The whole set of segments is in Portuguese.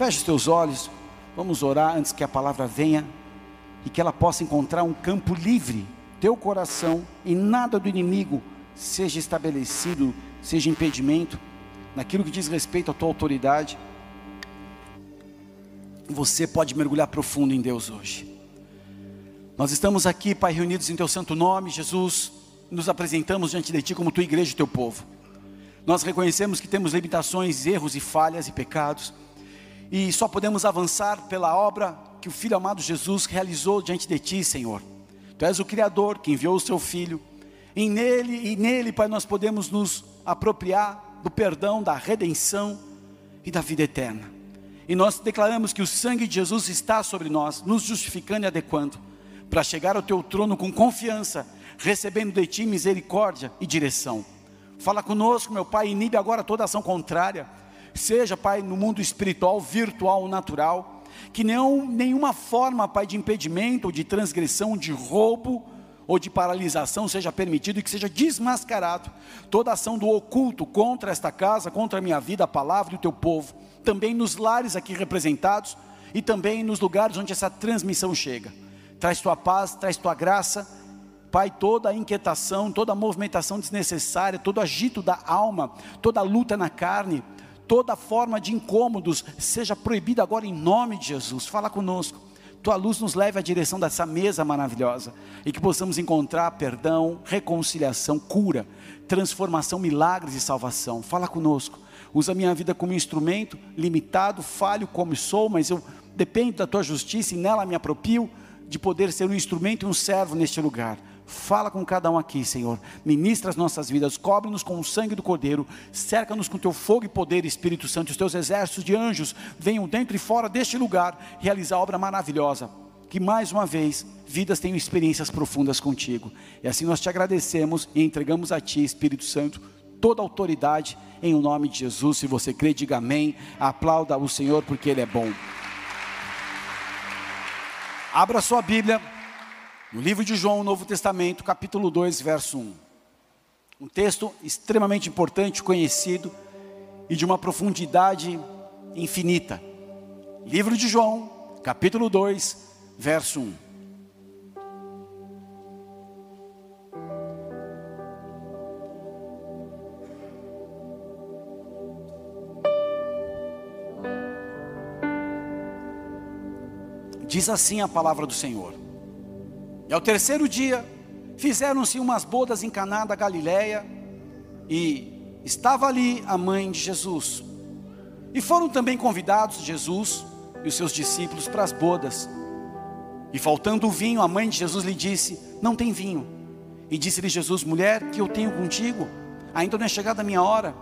Feche os teus olhos. Vamos orar antes que a palavra venha e que ela possa encontrar um campo livre, teu coração, e nada do inimigo seja estabelecido, seja impedimento, naquilo que diz respeito à tua autoridade. Você pode mergulhar profundo em Deus hoje. Nós estamos aqui, Pai, reunidos em Teu santo nome, Jesus, nos apresentamos diante de Ti como Tua igreja e Teu povo. Nós reconhecemos que temos limitações, erros e falhas e pecados, e só podemos avançar pela obra que o Filho amado Jesus realizou diante de Ti, Senhor. Tu és o Criador que enviou o Seu Filho, e nele, e nele, Pai, nós podemos nos apropriar do perdão, da redenção e da vida eterna. E nós declaramos que o sangue de Jesus está sobre nós, nos justificando e adequando, para chegar ao Teu trono com confiança, recebendo de Ti misericórdia e direção. Fala conosco, meu Pai, inibe agora toda ação contrária, seja, Pai, no mundo espiritual, virtual, natural, que nenhum, nenhuma forma, Pai, de impedimento, ou de transgressão, de roubo, ou de paralisação seja permitido e que seja desmascarado toda ação do oculto contra esta casa, contra a minha vida, a palavra e o teu povo, também nos lares aqui representados e também nos lugares onde essa transmissão chega. Traz tua paz, traz tua graça Pai, toda a inquietação, toda a movimentação desnecessária, todo agito da alma, toda a luta na carne, toda forma de incômodos, seja proibida agora em nome de Jesus. Fala conosco. Tua luz nos leve à direção dessa mesa maravilhosa e que possamos encontrar perdão, reconciliação, cura, transformação, milagres e salvação. Fala conosco. Usa minha vida como instrumento, limitado, falho como sou, mas eu dependo da tua justiça e nela me apropio de poder ser um instrumento e um servo neste lugar. Fala com cada um aqui, Senhor. Ministra as nossas vidas, cobre-nos com o sangue do Cordeiro, cerca-nos com teu fogo e poder, Espírito Santo. Os teus exércitos de anjos venham dentro e fora deste lugar realizar obra maravilhosa. Que mais uma vez vidas tenham experiências profundas contigo. E assim nós te agradecemos e entregamos a ti, Espírito Santo, toda a autoridade em o nome de Jesus. Se você crê, diga amém. Aplauda o Senhor porque Ele é bom. Abra sua Bíblia no livro de João, Novo Testamento, capítulo 2, verso 1. Um texto extremamente importante, conhecido e de uma profundidade infinita. Livro de João, capítulo 2, verso 1. Diz assim a palavra do Senhor. E ao terceiro dia, fizeram-se umas bodas em Caná da Galileia, e estava ali a mãe de Jesus. E foram também convidados Jesus e os seus discípulos para as bodas. E faltando o vinho, a mãe de Jesus lhe disse: Não tem vinho. E disse-lhe Jesus: Mulher, que eu tenho contigo? Ainda não é chegada a minha hora.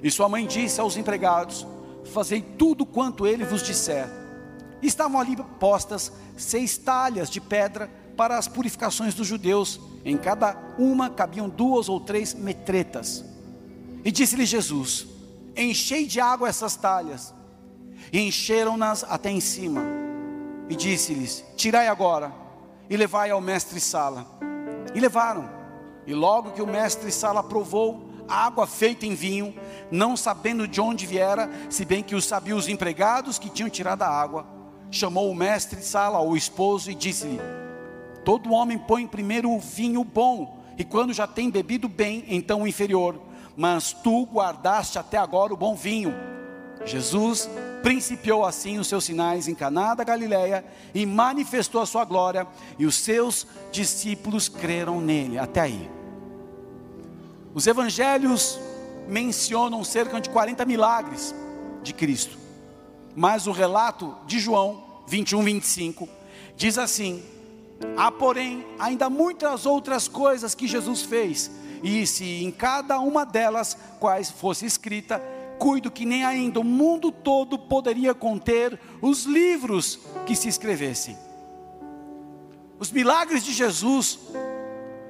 E sua mãe disse aos empregados: Fazei tudo quanto ele vos disser. E estavam ali postas seis talhas de pedra para as purificações dos judeus. Em cada uma cabiam duas ou três metretas. E disse-lhe Jesus: Enchei de água essas talhas. E encheram-nas até em cima. E disse-lhes: Tirai agora e levai ao mestre Sala. E levaram. E logo que o mestre Sala provou a água feita em vinho, não sabendo de onde viera, se bem que o sabiam os empregados que tinham tirado a água, chamou o mestre Sala, o esposo, e disse-lhe: Todo homem põe primeiro o vinho bom, e quando já tem bebido bem, então o inferior. Mas tu guardaste até agora o bom vinho. Jesus principiou assim os seus sinais em Caná da Galileia e manifestou a sua glória, e os seus discípulos creram nele. Até aí. Os evangelhos mencionam cerca de 40 milagres de Cristo. Mas o relato de João 21, 25 diz assim: Há, porém, ainda muitas outras coisas que Jesus fez, e se em cada uma delas quais fosse escrita, cuido que nem ainda o mundo todo poderia conter os livros que se escrevessem. Os milagres de Jesus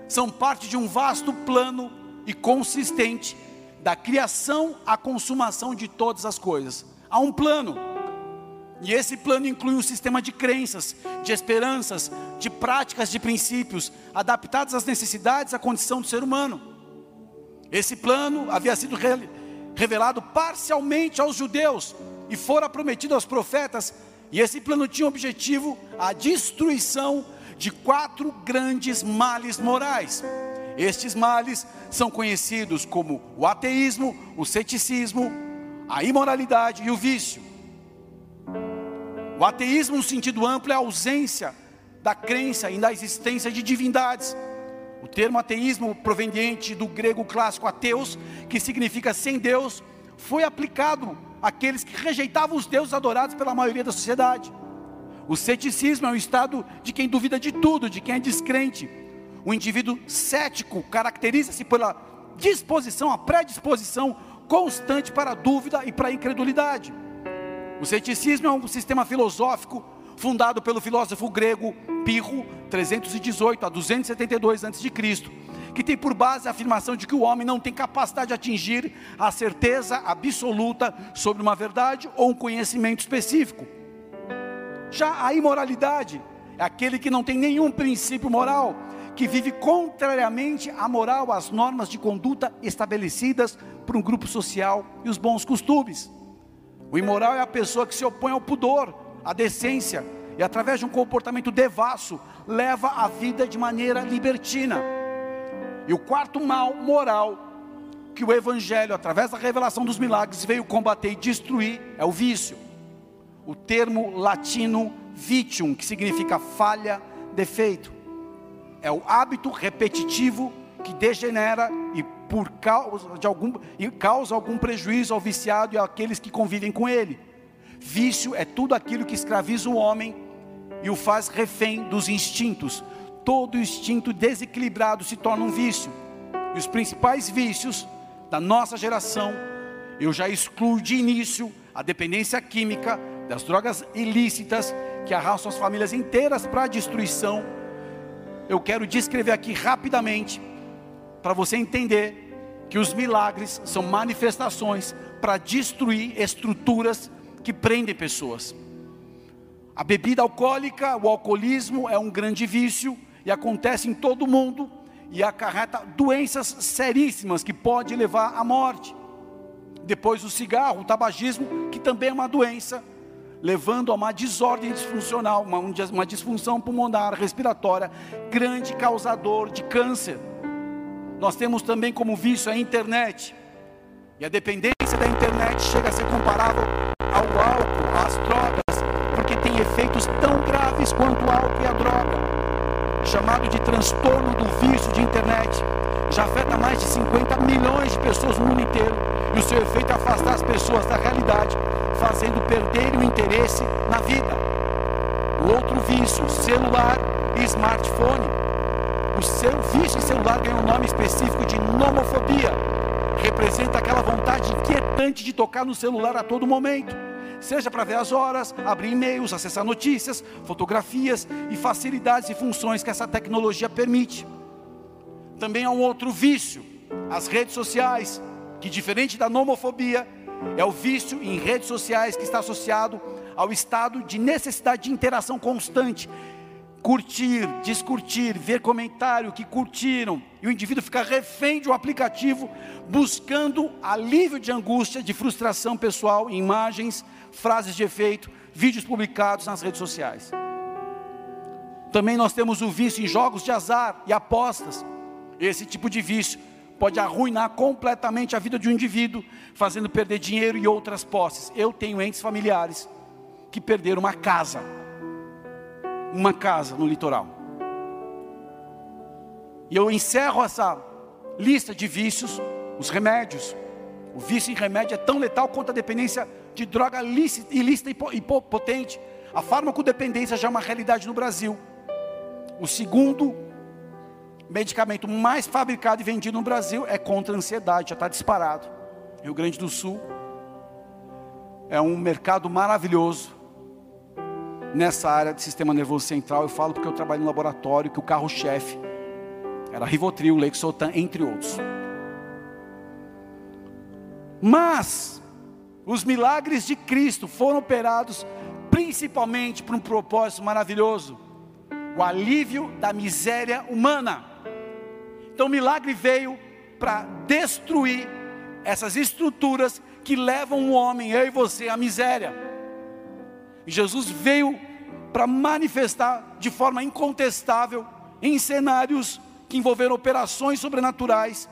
são parte de um vasto plano e consistente da criação à consumação de todas as coisas. Há um plano e esse plano inclui um sistema de crenças, de esperanças, de práticas, de princípios, adaptados às necessidades, à condição do ser humano. Esse plano havia sido revelado parcialmente aos judeus, e fora prometido aos profetas, e esse plano tinha objetivo a destruição de quatro grandes males morais. Estes males são conhecidos como o ateísmo, o ceticismo, a imoralidade e o vício. O ateísmo, no sentido amplo, é a ausência da crença e da existência de divindades. O termo ateísmo, proveniente do grego clássico ateus, que significa sem Deus, foi aplicado àqueles que rejeitavam os deuses adorados pela maioria da sociedade. O ceticismo é o estado de quem duvida de tudo, de quem é descrente. O indivíduo cético caracteriza-se pela disposição, a predisposição constante para a dúvida e para a incredulidade. O ceticismo é um sistema filosófico fundado pelo filósofo grego Pirro, 318 a 272 a.C., que tem por base a afirmação de que o homem não tem capacidade de atingir a certeza absoluta sobre uma verdade ou um conhecimento específico. Já a imoralidade é aquele que não tem nenhum princípio moral, que vive contrariamente à moral, às normas de conduta estabelecidas por um grupo social e os bons costumes. O imoral é a pessoa que se opõe ao pudor, à decência, e através de um comportamento devasso, leva a vida de maneira libertina. E o quarto mal moral que o Evangelho, através da revelação dos milagres, veio combater e destruir é o vício o termo latino vitium, que significa falha, defeito. É o hábito repetitivo que degenera e por causa de algum e causa algum prejuízo ao viciado e àqueles que convivem com ele. Vício é tudo aquilo que escraviza o homem e o faz refém dos instintos. Todo instinto desequilibrado se torna um vício. E os principais vícios da nossa geração, eu já excluo de início a dependência química, das drogas ilícitas que arrastam as famílias inteiras para a destruição. Eu quero descrever aqui rapidamente, para você entender que os milagres são manifestações para destruir estruturas que prendem pessoas. A bebida alcoólica, o alcoolismo é um grande vício e acontece em todo mundo e acarreta doenças seríssimas que pode levar à morte. Depois o cigarro, o tabagismo, que também é uma doença levando a uma desordem disfuncional, uma, uma disfunção pulmonar, respiratória, grande causador de câncer. Nós temos também como vício a internet. E a dependência da internet chega a ser comparável ao álcool, às drogas, porque tem efeitos tão graves quanto o álcool e a droga. Chamado de transtorno do vício de internet. Já afeta mais de 50 milhões de pessoas no mundo inteiro. E o seu efeito é afastar as pessoas da realidade fazendo perder o interesse na vida. O outro vício, celular e smartphone. O vício em celular ganha um nome específico de nomofobia. Representa aquela vontade inquietante de tocar no celular a todo momento. Seja para ver as horas, abrir e-mails, acessar notícias, fotografias e facilidades e funções que essa tecnologia permite. Também há um outro vício, as redes sociais, que diferente da nomofobia, é o vício em redes sociais que está associado ao estado de necessidade de interação constante. Curtir, descurtir, ver comentário que curtiram, e o indivíduo fica refém de um aplicativo, buscando alívio de angústia, de frustração pessoal, imagens, frases de efeito, vídeos publicados nas redes sociais. Também nós temos o vício em jogos de azar e apostas. Esse tipo de vício pode arruinar completamente a vida de um indivíduo, fazendo perder dinheiro e outras posses. Eu tenho entes familiares que perderam uma casa, uma casa no litoral. E eu encerro essa lista de vícios, os remédios. O vício em remédio é tão letal quanto a dependência de droga ilícita, e potente. A farmacodependência já é uma realidade no Brasil. O segundo medicamento mais fabricado e vendido no Brasil é contra a ansiedade, já está disparado. Rio Grande do Sul é um mercado maravilhoso nessa área de sistema nervoso central. Eu falo porque eu trabalho no laboratório que o carro-chefe era Rivotril, Lexotan, entre outros. Mas os milagres de Cristo foram operados principalmente por um propósito maravilhoso, o alívio da miséria humana. Então o milagre veio para destruir essas estruturas que levam um homem, eu e você, à miséria. Jesus veio para manifestar de forma incontestável, em cenários que envolveram operações sobrenaturais,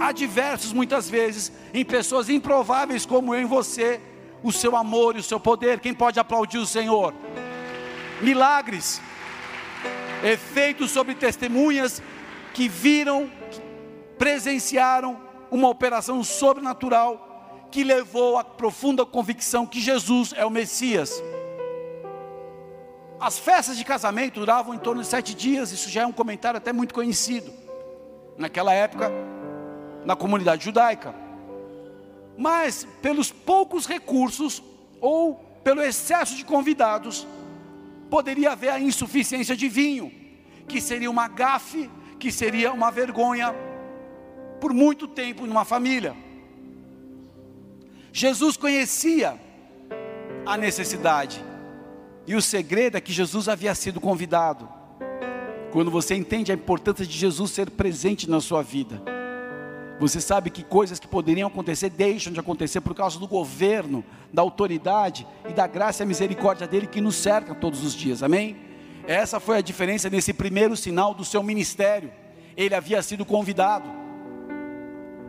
adversos muitas vezes, em pessoas improváveis como eu e você, o seu amor e o seu poder. Quem pode aplaudir o Senhor? Milagres, efeitos sobre testemunhas que viram, presenciaram uma operação sobrenatural que levou à profunda convicção que Jesus é o Messias. As festas de casamento duravam em torno de sete dias, isso já é um comentário até muito conhecido, naquela época, na comunidade judaica. Mas, pelos poucos recursos, ou pelo excesso de convidados, poderia haver a insuficiência de vinho, que seria uma gafe, que seria uma vergonha por muito tempo numa família. Jesus conhecia a necessidade, e o segredo é que Jesus havia sido convidado. Quando você entende a importância de Jesus ser presente na sua vida, você sabe que coisas que poderiam acontecer deixam de acontecer por causa do governo, da autoridade e da graça e misericórdia dele que nos cerca todos os dias. Amém? Essa foi a diferença nesse primeiro sinal do seu ministério. Ele havia sido convidado.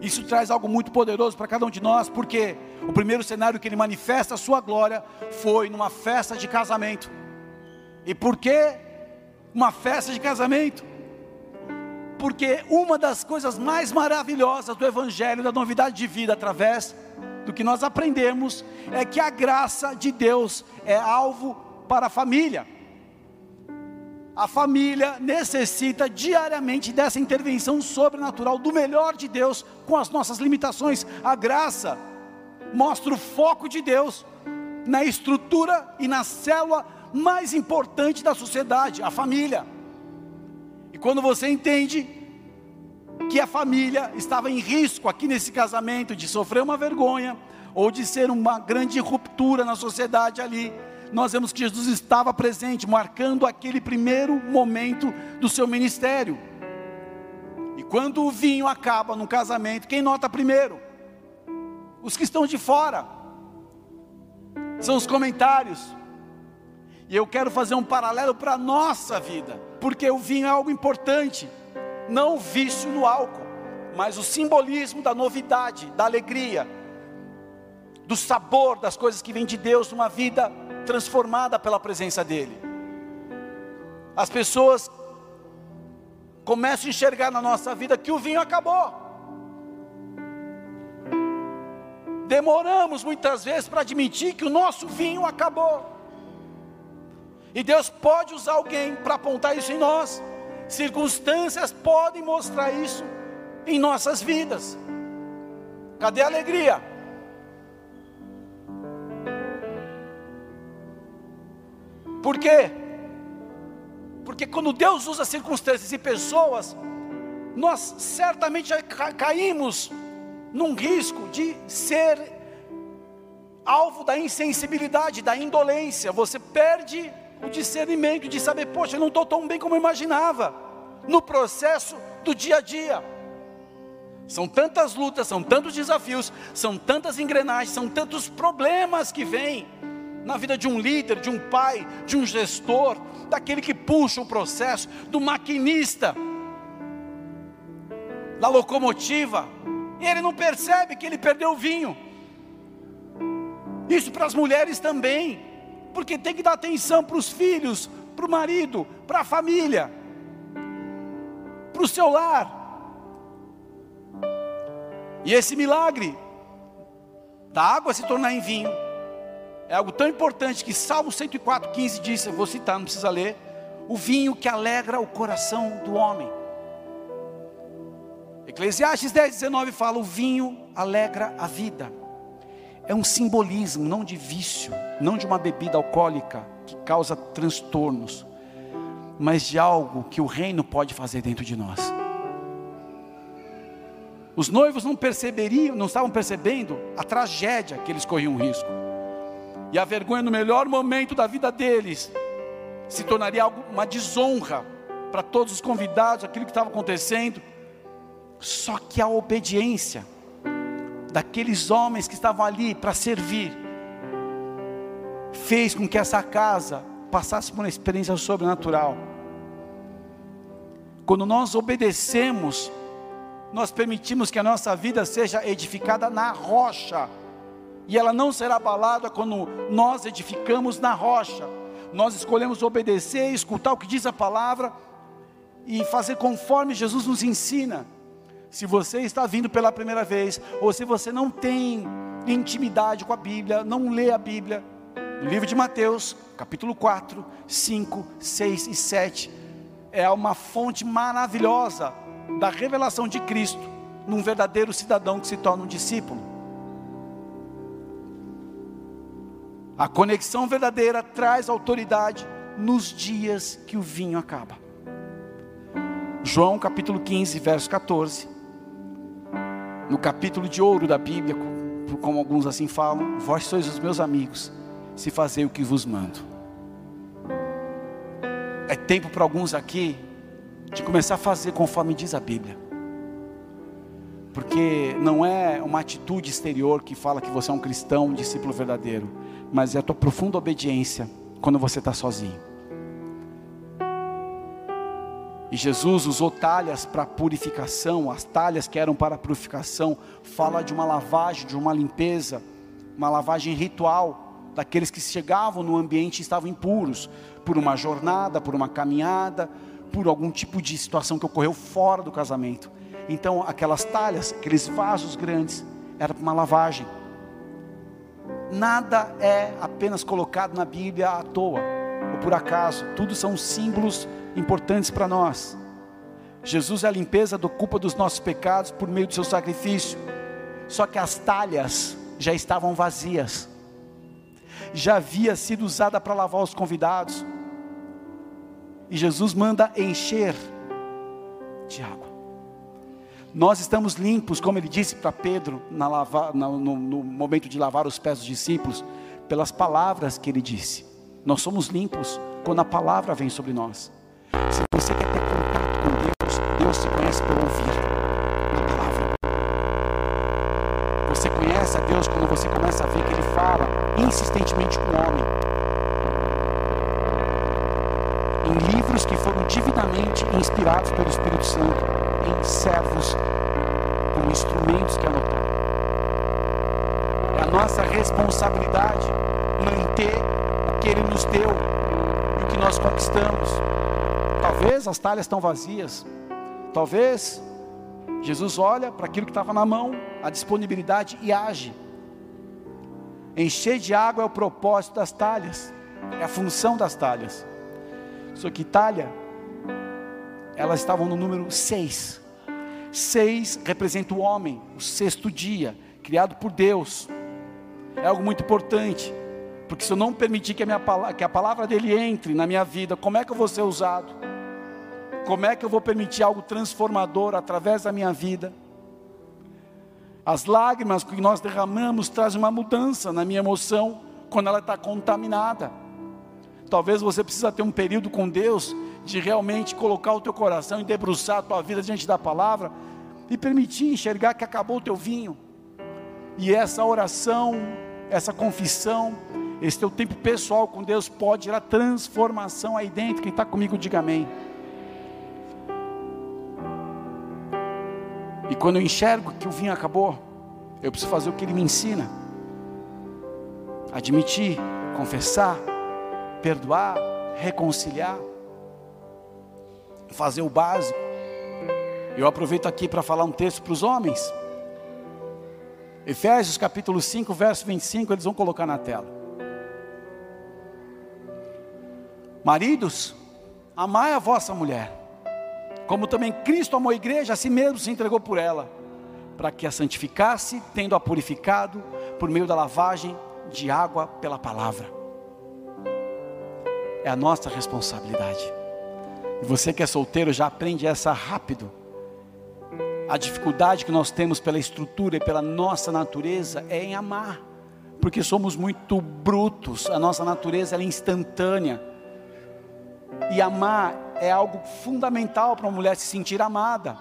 Isso traz algo muito poderoso para cada um de nós, porque o primeiro cenário que ele manifesta a sua glória foi numa festa de casamento. E por que uma festa de casamento? Porque uma das coisas mais maravilhosas do Evangelho, da novidade de vida, através do que nós aprendemos, é que a graça de Deus é alvo para a família. A família necessita diariamente dessa intervenção sobrenatural do melhor de Deus com as nossas limitações. A graça mostra o foco de Deus na estrutura e na célula mais importante da sociedade, a família. E quando você entende que a família estava em risco aqui nesse casamento de sofrer uma vergonha ou de ser uma grande ruptura na sociedade ali, nós vemos que Jesus estava presente, marcando aquele primeiro momento do seu ministério. E quando o vinho acaba no casamento, quem nota primeiro? Os que estão de fora. São os comentários. E eu quero fazer um paralelo para a nossa vida, porque o vinho é algo importante, não o vício no álcool, mas o simbolismo da novidade, da alegria, do sabor das coisas que vêm de Deus numa vida transformada pela presença dEle. As pessoas começam a enxergar na nossa vida que o vinho acabou. Demoramos muitas vezes para admitir que o nosso vinho acabou. E Deus pode usar alguém para apontar isso em nós. Circunstâncias podem mostrar isso em nossas vidas. Cadê a alegria? Por quê? Porque quando Deus usa circunstâncias e pessoas, nós certamente já caímos num risco de ser alvo da insensibilidade, da indolência. Você perde o discernimento de saber, poxa, eu não estou tão bem como eu imaginava, no processo do dia a dia. São tantas lutas, são tantos desafios, são tantas engrenagens, são tantos problemas que vêm na vida de um líder, de um pai, de um gestor, daquele que puxa o processo, do maquinista, da locomotiva, e ele não percebe que ele perdeu o vinho. Isso para as mulheres também, porque tem que dar atenção para os filhos, para o marido, para a família, para o seu lar. E esse milagre da água se tornar em vinho é algo tão importante que Salmo 104, 15 diz, eu vou citar, não precisa ler, o vinho que alegra o coração do homem. Eclesiastes 10, 19 fala, o vinho alegra a vida. É um simbolismo, não de vício, não de uma bebida alcoólica que causa transtornos, mas de algo que o reino pode fazer dentro de nós. Os noivos não perceberiam, não estavam percebendo a tragédia que eles corriam risco. E a vergonha no melhor momento da vida deles se tornaria uma desonra para todos os convidados, aquilo que estava acontecendo. Só que a obediência daqueles homens que estavam ali para servir, fez com que essa casa passasse por uma experiência sobrenatural. Quando nós obedecemos, nós permitimos que a nossa vida seja edificada na rocha, e ela não será abalada quando nós edificamos na rocha. Nós escolhemos obedecer, escutar o que diz a palavra e fazer conforme Jesus nos ensina. Se você está vindo pela primeira vez, ou se você não tem intimidade com a Bíblia, não lê a Bíblia, no livro de Mateus, capítulo 4, 5, 6 e 7, é uma fonte maravilhosa da revelação de Cristo num verdadeiro cidadão que se torna um discípulo. A conexão verdadeira traz autoridade nos dias que o vinho acaba. João capítulo 15, verso 14. No capítulo de ouro da Bíblia, como alguns assim falam, vós sois os meus amigos, se fazer o que vos mando. É tempo para alguns aqui de começar a fazer conforme diz a Bíblia. Porque não é uma atitude exterior que fala que você é um cristão, um discípulo verdadeiro, mas é a tua profunda obediência quando você está sozinho. E Jesus usou talhas para purificação, as talhas que eram para purificação, fala de uma lavagem, de uma limpeza, uma lavagem ritual, daqueles que chegavam no ambiente e estavam impuros, por uma jornada, por uma caminhada, por algum tipo de situação que ocorreu fora do casamento. Então, aquelas talhas, aqueles vasos grandes, era para uma lavagem. Nada é apenas colocado na Bíblia à toa ou por acaso, tudo são símbolos importantes para nós. Jesus é a limpeza do culpa dos nossos pecados por meio do seu sacrifício. Só que as talhas já estavam vazias. Já havia sido usada para lavar os convidados. E Jesus manda encher água. Nós estamos limpos, como ele disse para Pedro lava, no, no, no momento de lavar os pés dos discípulos, pelas palavras que ele disse. Nós somos limpos quando a palavra vem sobre nós. Se você quer ter contato com Deus, Deus se conhece por ouvir a palavra. Você conhece a Deus quando você começa a ver que Ele fala insistentemente com o homem. em livros que foram divinamente inspirados pelo Espírito Santo, em servos como instrumentos que anotaram. É a nossa responsabilidade manter o que Ele nos deu e o que nós conquistamos. Talvez as talhas estão vazias, talvez Jesus olha para aquilo que estava na mão, a disponibilidade e age. Encher de água é o propósito das talhas, é a função das talhas. Só que Itália, elas estavam no número 6. 6 representa o homem, o sexto dia, criado por Deus. É algo muito importante, porque se eu não permitir que a, minha, que a palavra dele entre na minha vida, como é que eu vou ser usado? Como é que eu vou permitir algo transformador através da minha vida? As lágrimas que nós derramamos trazem uma mudança na minha emoção quando ela está contaminada. Talvez você precisa ter um período com Deus de realmente colocar o teu coração e debruçar a tua vida diante da palavra e permitir enxergar que acabou o teu vinho. E essa oração, essa confissão, esse teu tempo pessoal com Deus pode gerar transformação aí dentro. Quem está comigo, diga amém. E quando eu enxergo que o vinho acabou, eu preciso fazer o que ele me ensina: admitir, confessar, perdoar, reconciliar, fazer o básico. Eu aproveito aqui para falar um texto para os homens. Efésios capítulo 5, verso 25, eles vão colocar na tela. Maridos, amai a vossa mulher, como também Cristo amou a igreja, a si mesmo se entregou por ela, para que a santificasse, tendo-a purificado por meio da lavagem de água pela palavra é a nossa responsabilidade. Você que é solteiro já aprende essa rápido. A dificuldade que nós temos pela estrutura e pela nossa natureza é em amar, porque somos muito brutos, a nossa natureza é instantânea. E amar é algo fundamental para uma mulher se sentir amada.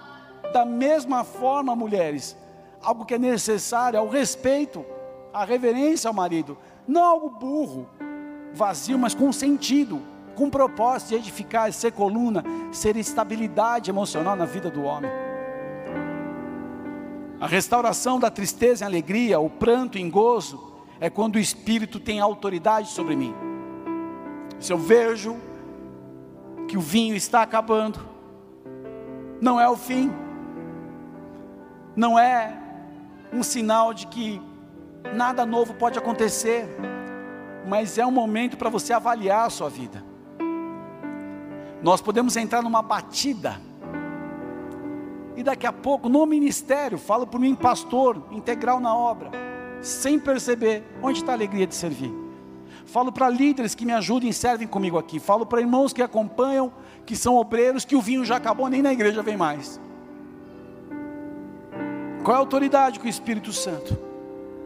Da mesma forma, mulheres, algo que é necessário, é o respeito, a reverência ao marido, não algo burro, vazio, mas com sentido, com propósito de edificar, ser coluna, ser estabilidade emocional na vida do homem. A restauração da tristeza em alegria, o pranto em gozo, é quando o Espírito tem autoridade sobre mim. Se eu vejo que o vinho está acabando, não é o fim, não é um sinal de que nada novo pode acontecer, mas é um momento para você avaliar a sua vida. Nós podemos entrar numa batida, e daqui a pouco, no ministério, falo por mim, pastor, integral na obra, sem perceber onde está a alegria de servir. Falo para líderes que me ajudem e servem comigo aqui. Falo para irmãos que acompanham, que são obreiros, que o vinho já acabou, nem na igreja vem mais. Qual é a autoridade que o Espírito Santo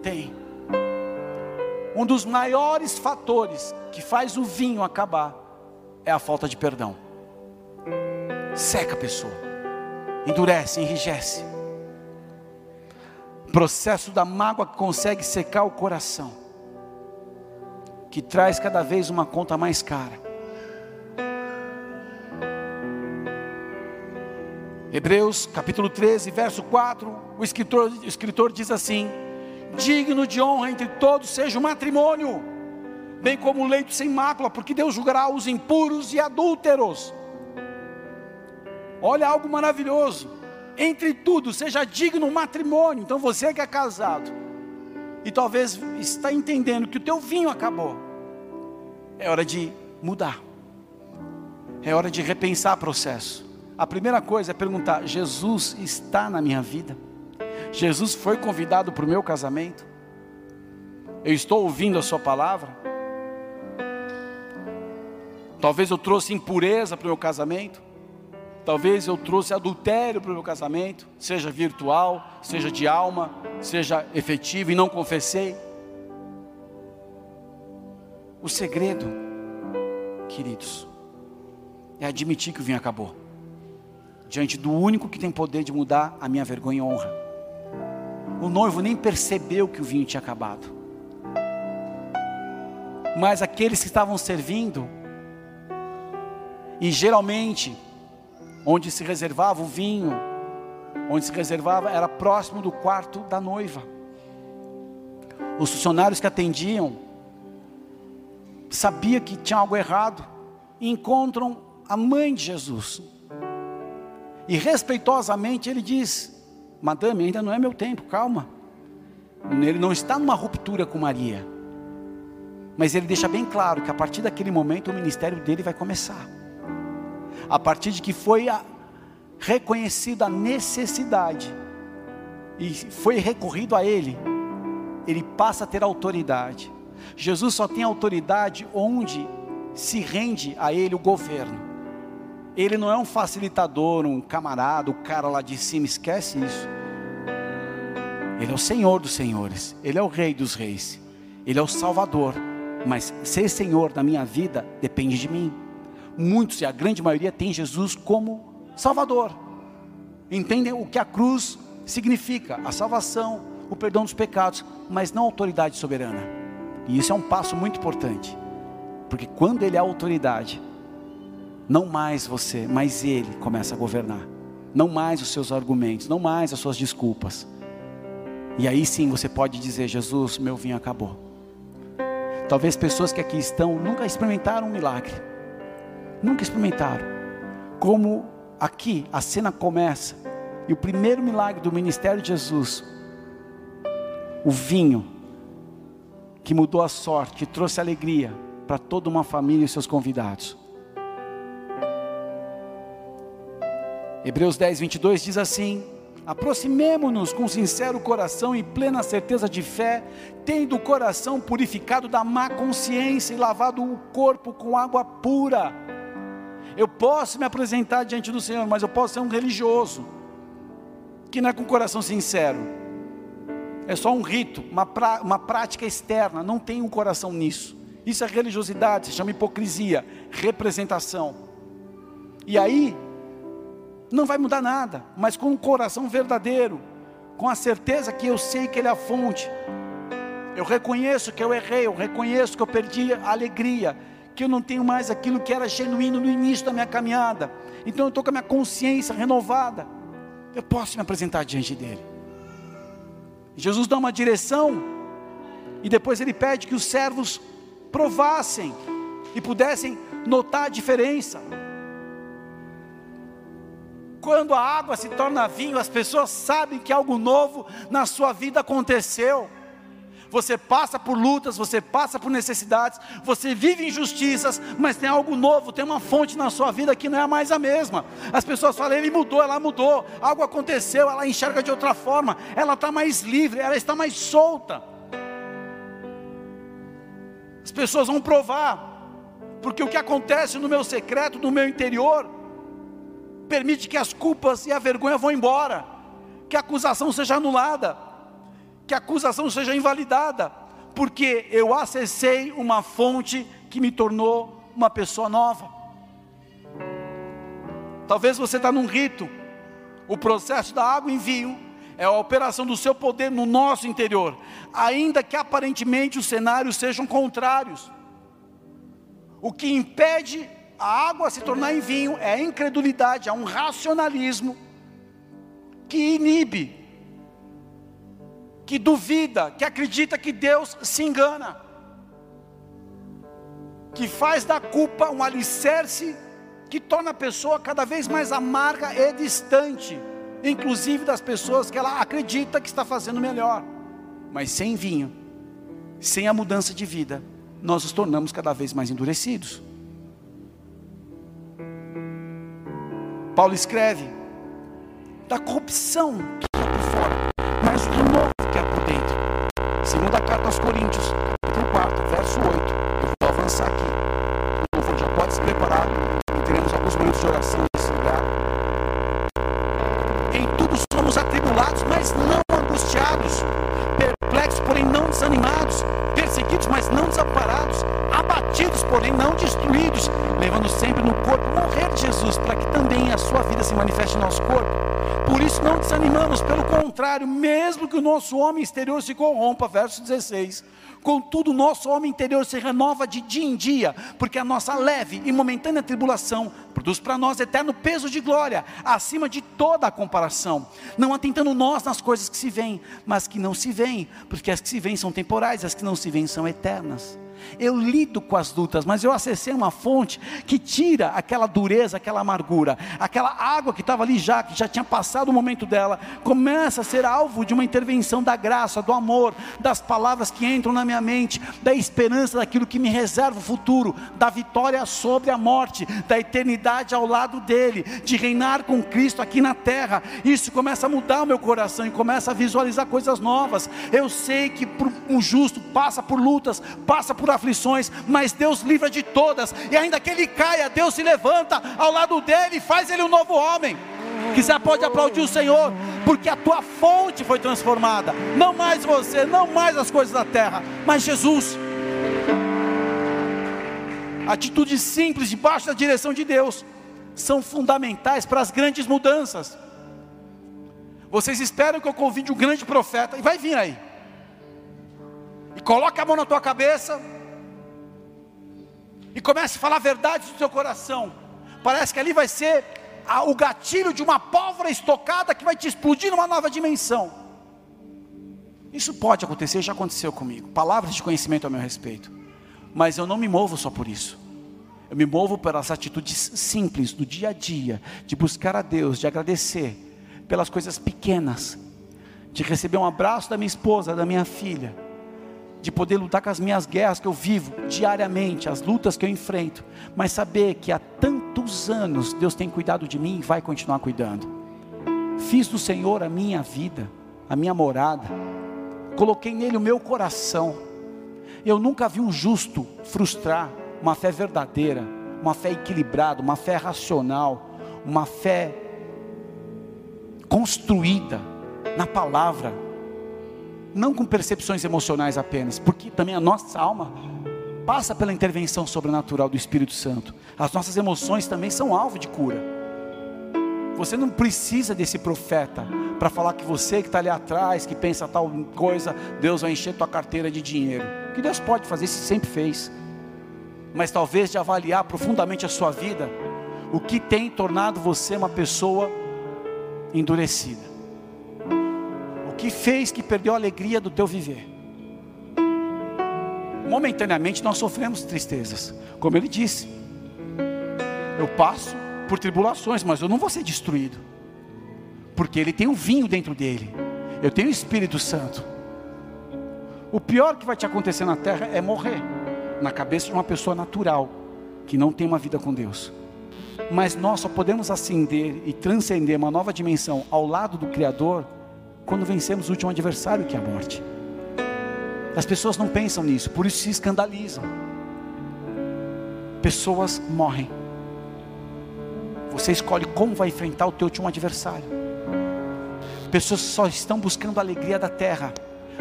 tem? Um dos maiores fatores que faz o vinho acabar é a falta de perdão. Seca a pessoa, endurece, enrijece. Processo da mágoa que consegue secar o coração, que traz cada vez uma conta mais cara. Hebreus capítulo 13, verso 4, o escritor, o escritor diz assim: digno de honra entre todos seja o matrimônio, bem como o leito sem mácula, porque Deus julgará os impuros e adúlteros. Olha algo maravilhoso. Entre tudo, seja digno o matrimônio. Então você que é casado e talvez está entendendo que o teu vinho acabou. É hora de mudar. É hora de repensar o processo. A primeira coisa é perguntar: Jesus está na minha vida? Jesus foi convidado para o meu casamento? Eu estou ouvindo a Sua palavra? Talvez eu trouxe impureza para o meu casamento. Talvez eu trouxe adultério para o meu casamento, seja virtual, seja de alma, seja efetivo e não confessei. O segredo, queridos, é admitir que o vinho acabou, diante do único que tem poder de mudar a minha vergonha e honra. O noivo nem percebeu que o vinho tinha acabado. Mas aqueles que estavam servindo, e geralmente, onde se reservava o vinho, onde se reservava, era próximo do quarto da noiva. Os funcionários que atendiam, sabia que tinha algo errado, e encontram a mãe de Jesus. E respeitosamente ele diz: Madame, ainda não é meu tempo, calma. Ele não está numa ruptura com Maria. Mas ele deixa bem claro que a partir daquele momento o ministério dele vai começar. A partir de que foi reconhecida a necessidade e foi recorrido a ele, ele passa a ter autoridade. Jesus só tem autoridade onde se rende a ele o governo. Ele não é um facilitador, um camarada, o cara lá de cima, esquece isso. Ele é o Senhor dos senhores, Ele é o Rei dos reis, Ele é o Salvador. Mas ser Senhor da minha vida depende de mim. Muitos, e a grande maioria, tem Jesus como Salvador. Entendem o que a cruz significa: a salvação, o perdão dos pecados, mas não autoridade soberana. E isso é um passo muito importante, porque quando Ele é autoridade, não mais você, mas Ele começa a governar. Não mais os seus argumentos, não mais as suas desculpas. E aí sim você pode dizer: Jesus, meu vinho acabou. Talvez pessoas que aqui estão nunca experimentaram um milagre, nunca experimentaram. Como aqui a cena começa, e o primeiro milagre do ministério de Jesus, o vinho, que mudou a sorte, que trouxe alegria para toda uma família e seus convidados. Hebreus 10, 22 diz assim: Aproximemo-nos com sincero coração e plena certeza de fé, tendo o coração purificado da má consciência e lavado o corpo com água pura. Eu posso me apresentar diante do Senhor, mas eu posso ser um religioso, que não é com coração sincero, é só um rito, uma, pra, uma prática externa, não tem um coração nisso. Isso é religiosidade, se chama hipocrisia, representação. E aí, não vai mudar nada, mas com um coração verdadeiro, com a certeza que eu sei que Ele é a fonte. Eu reconheço que eu errei, eu reconheço que eu perdi a alegria, que eu não tenho mais aquilo que era genuíno no início da minha caminhada. Então eu estou com a minha consciência renovada. Eu posso me apresentar diante dele. Jesus dá uma direção e depois ele pede que os servos provassem e pudessem notar a diferença. Quando a água se torna vinho, as pessoas sabem que algo novo na sua vida aconteceu. Você passa por lutas, você passa por necessidades, você vive injustiças, mas tem algo novo, tem uma fonte na sua vida que não é mais a mesma. As pessoas falam, ele mudou, ela mudou, algo aconteceu, ela enxerga de outra forma, ela está mais livre, ela está mais solta. As pessoas vão provar, porque o que acontece no meu secreto, no meu interior, permite que as culpas e a vergonha vão embora, que a acusação seja anulada que a acusação seja invalidada, porque eu acessei uma fonte que me tornou uma pessoa nova. Talvez você está num rito, o processo da água em vinho é a operação do seu poder no nosso interior, ainda que aparentemente os cenários sejam contrários. O que impede a água se tornar em vinho é a incredulidade, é um racionalismo que inibe que duvida, que acredita que Deus se engana, que faz da culpa um alicerce que torna a pessoa cada vez mais amarga e distante, inclusive das pessoas que ela acredita que está fazendo melhor, mas sem vinho, sem a mudança de vida, nós nos tornamos cada vez mais endurecidos. Paulo escreve da corrupção que fora, aos Coríntios, nosso homem exterior se corrompa, verso 16, contudo o nosso homem interior se renova de dia em dia, porque a nossa leve e momentânea tribulação produz para nós eterno peso de glória, acima de toda a comparação, não atentando nós nas coisas que se veem, mas que não se veem, porque as que se veem são temporais, as que não se veem são eternas. Eu lido com as lutas, mas eu acessei uma fonte que tira aquela dureza, aquela amargura, aquela água que estava ali já, que já tinha passado o momento dela, começa a ser alvo de uma intervenção da graça, do amor, das palavras que entram na minha mente, da esperança daquilo que me reserva o futuro, da vitória sobre a morte, da eternidade ao lado dele, de reinar com Cristo aqui na terra. Isso começa a mudar o meu coração e começa a visualizar coisas novas. Eu sei que um justo passa por lutas, passa por aflições, mas Deus livra de todas, e ainda que ele caia, Deus se levanta ao lado dele e faz ele um novo homem. Quiser pode aplaudir o Senhor, porque a tua fonte foi transformada. Não mais você, não mais as coisas da terra, mas Jesus. Atitudes simples debaixo da direção de Deus são fundamentais para as grandes mudanças. Vocês esperam que eu convide um grande profeta, e vai vir aí. E coloque a mão na tua cabeça, e comece a falar verdades do seu coração. Parece que ali vai ser a, o gatilho de uma pólvora estocada que vai te explodir numa nova dimensão. Isso pode acontecer, já aconteceu comigo. Palavras de conhecimento a meu respeito. Mas eu não me movo só por isso. Eu me movo pelas atitudes simples do dia a dia, de buscar a Deus, de agradecer pelas coisas pequenas, de receber um abraço da minha esposa, da minha filha, de poder lutar com as minhas guerras que eu vivo diariamente, as lutas que eu enfrento, mas saber que há tantos anos Deus tem cuidado de mim e vai continuar cuidando. Fiz do Senhor a minha vida, a minha morada, coloquei nele o meu coração. Eu nunca vi um justo frustrar uma fé verdadeira, uma fé equilibrada, uma fé racional, uma fé construída na palavra não com percepções emocionais apenas, porque também a nossa alma passa pela intervenção sobrenatural do Espírito Santo. As nossas emoções também são alvo de cura. Você não precisa desse profeta para falar que você que está ali atrás, que pensa tal coisa, Deus vai encher tua carteira de dinheiro. O que Deus pode fazer, isso sempre fez. Mas talvez de avaliar profundamente a sua vida, o que tem tornado você uma pessoa endurecida. Que fez que perdeu a alegria do teu viver. Momentaneamente nós sofremos tristezas, como ele disse. Eu passo por tribulações, mas eu não vou ser destruído, porque Ele tem um vinho dentro dele, eu tenho o Espírito Santo. O pior que vai te acontecer na terra é morrer, na cabeça de uma pessoa natural, que não tem uma vida com Deus. Mas nós só podemos ascender e transcender uma nova dimensão ao lado do Criador quando vencemos o último adversário que é a morte. As pessoas não pensam nisso, por isso se escandalizam. Pessoas morrem você escolhe como vai enfrentar o teu último adversário. Pessoas só estão buscando a alegria da terra,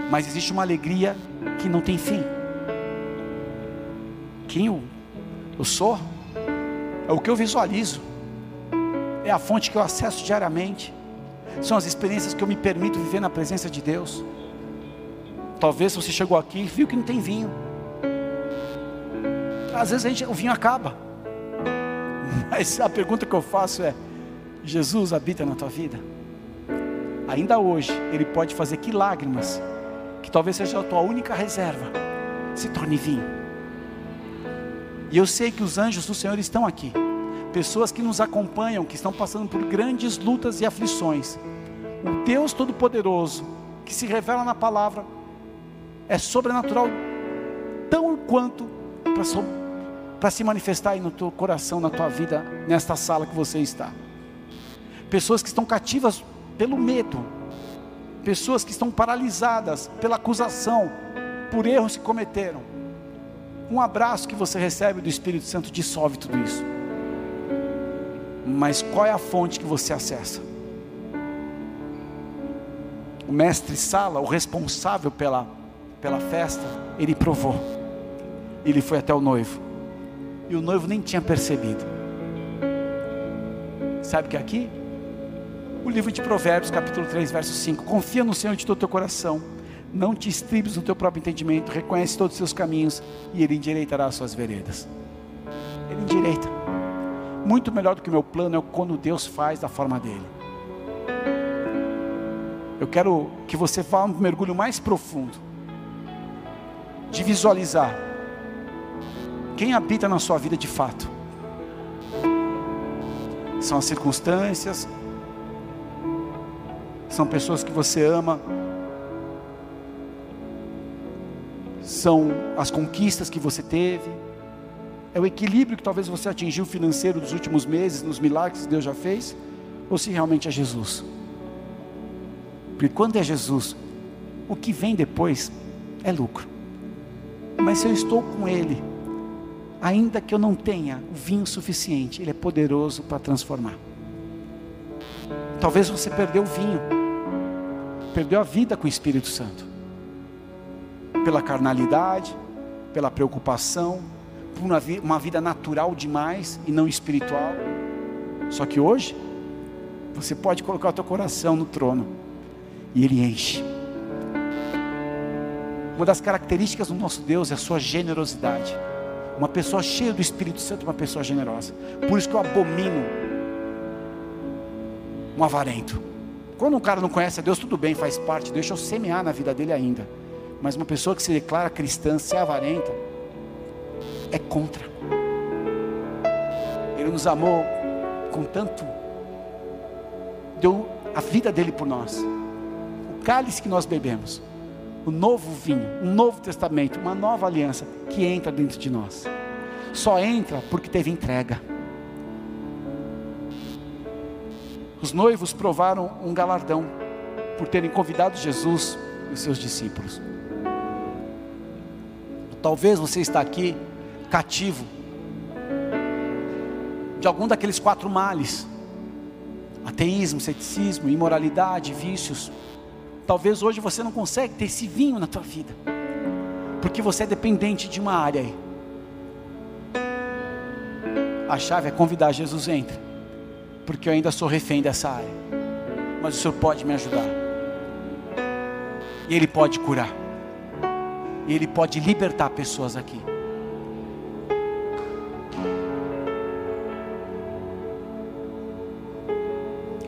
mas existe uma alegria que não tem fim. Quem eu, eu sou? É o que eu visualizo, é a fonte que eu acesso diariamente, são as experiências que eu me permito viver na presença de Deus. Talvez você chegou aqui e viu que não tem vinho. Às vezes a gente, o vinho acaba. Mas a pergunta que eu faço é: Jesus habita na tua vida? Ainda hoje, Ele pode fazer que lágrimas, que talvez seja a tua única reserva, se torne vinho. E eu sei que os anjos do Senhor estão aqui, pessoas que nos acompanham, que estão passando por grandes lutas e aflições. O Deus Todo-Poderoso, que se revela na palavra, é sobrenatural, tão quanto para para se manifestar aí no teu coração, na tua vida, nesta sala que você está. Pessoas que estão cativas pelo medo, pessoas que estão paralisadas pela acusação, por erros que cometeram. Um abraço que você recebe do Espírito Santo dissolve tudo isso. Mas qual é a fonte que você acessa? O mestre Sala, o responsável pela, pela festa, ele provou. Ele foi até o noivo e o noivo nem tinha percebido. Sabe o que é aqui? O livro de Provérbios, capítulo 3, verso 5. Confia no Senhor de todo o teu coração, não te estribes no teu próprio entendimento, reconhece todos os seus caminhos e Ele endireitará as suas veredas. Ele endireita. Muito melhor do que o meu plano é quando Deus faz da forma dele. Eu quero que você vá um mergulho mais profundo de visualizar quem habita na sua vida de fato? São as circunstâncias, são pessoas que você ama, são as conquistas que você teve, é o equilíbrio que talvez você atingiu financeiro dos últimos meses, nos milagres que Deus já fez, ou se realmente é Jesus. Porque quando é Jesus, o que vem depois é lucro. Mas se eu estou com Ele, ainda que eu não tenha o vinho suficiente, ele é poderoso para transformar. Talvez você perdeu o vinho, perdeu a vida com o Espírito Santo, pela carnalidade, pela preocupação, uma, uma vida natural demais e não espiritual. Só que hoje, você pode colocar o teu coração no trono e ele enche. Uma das características do nosso Deus é a sua generosidade. Uma pessoa cheia do Espírito Santo, uma pessoa generosa. Por isso que eu abomino um avarento. Quando um cara não conhece a Deus, tudo bem, faz parte, deixa eu semear na vida dele ainda. Mas uma pessoa que se declara cristã, se é avarenta, é contra. Ele nos amou com tanto, deu a vida dele por nós. O cálice que nós bebemos o novo vinho, um novo testamento, uma nova aliança que entra dentro de nós. Só entra porque teve entrega. Os noivos provaram um galardão por terem convidado Jesus e os seus discípulos. Talvez você está aqui cativo de algum daqueles quatro males: ateísmo, ceticismo, imoralidade, vícios. Talvez hoje você não consegue ter esse vinho na tua vida, porque você é dependente de uma área aí. A chave é convidar Jesus entre porque eu ainda sou refém dessa área. Mas o Senhor pode me ajudar. E Ele pode curar. E Ele pode libertar pessoas aqui.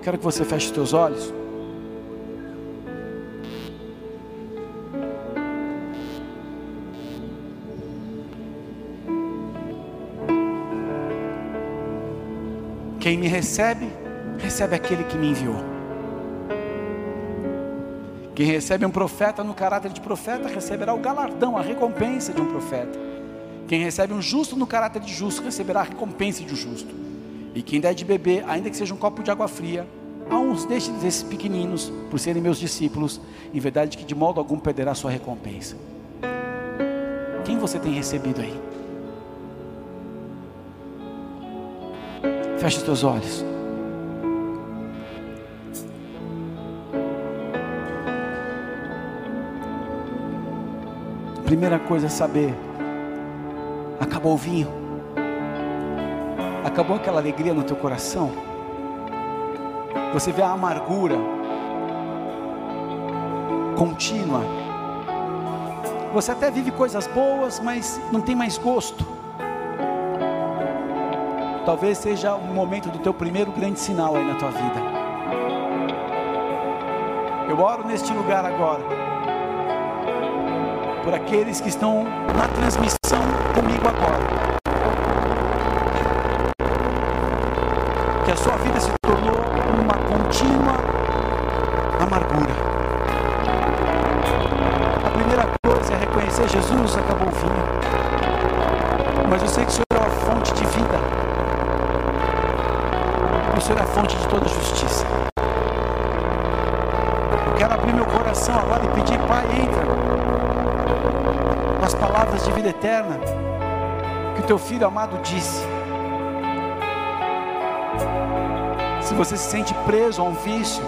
Quero que você feche os teus olhos. Quem me recebe, recebe aquele que me enviou. Quem recebe um profeta no caráter de profeta, receberá o galardão, a recompensa de um profeta. Quem recebe um justo no caráter de justo, receberá a recompensa de um justo. E quem der de beber, ainda que seja um copo de água fria, a uns desses pequeninos, por serem meus discípulos, em verdade que de modo algum perderá sua recompensa. Quem você tem recebido aí? Feche os teus olhos. Primeira coisa é saber: acabou o vinho, acabou aquela alegria no teu coração. Você vê a amargura contínua. Você até vive coisas boas, mas não tem mais gosto. Talvez seja o momento do teu primeiro grande sinal aí na tua vida. Eu oro neste lugar agora. Por aqueles que estão na transmissão Senhor é a fonte de toda justiça. Eu quero abrir meu coração agora e pedir, Pai, entra nas palavras de vida eterna que o teu filho amado disse. Se você se sente preso a um vício,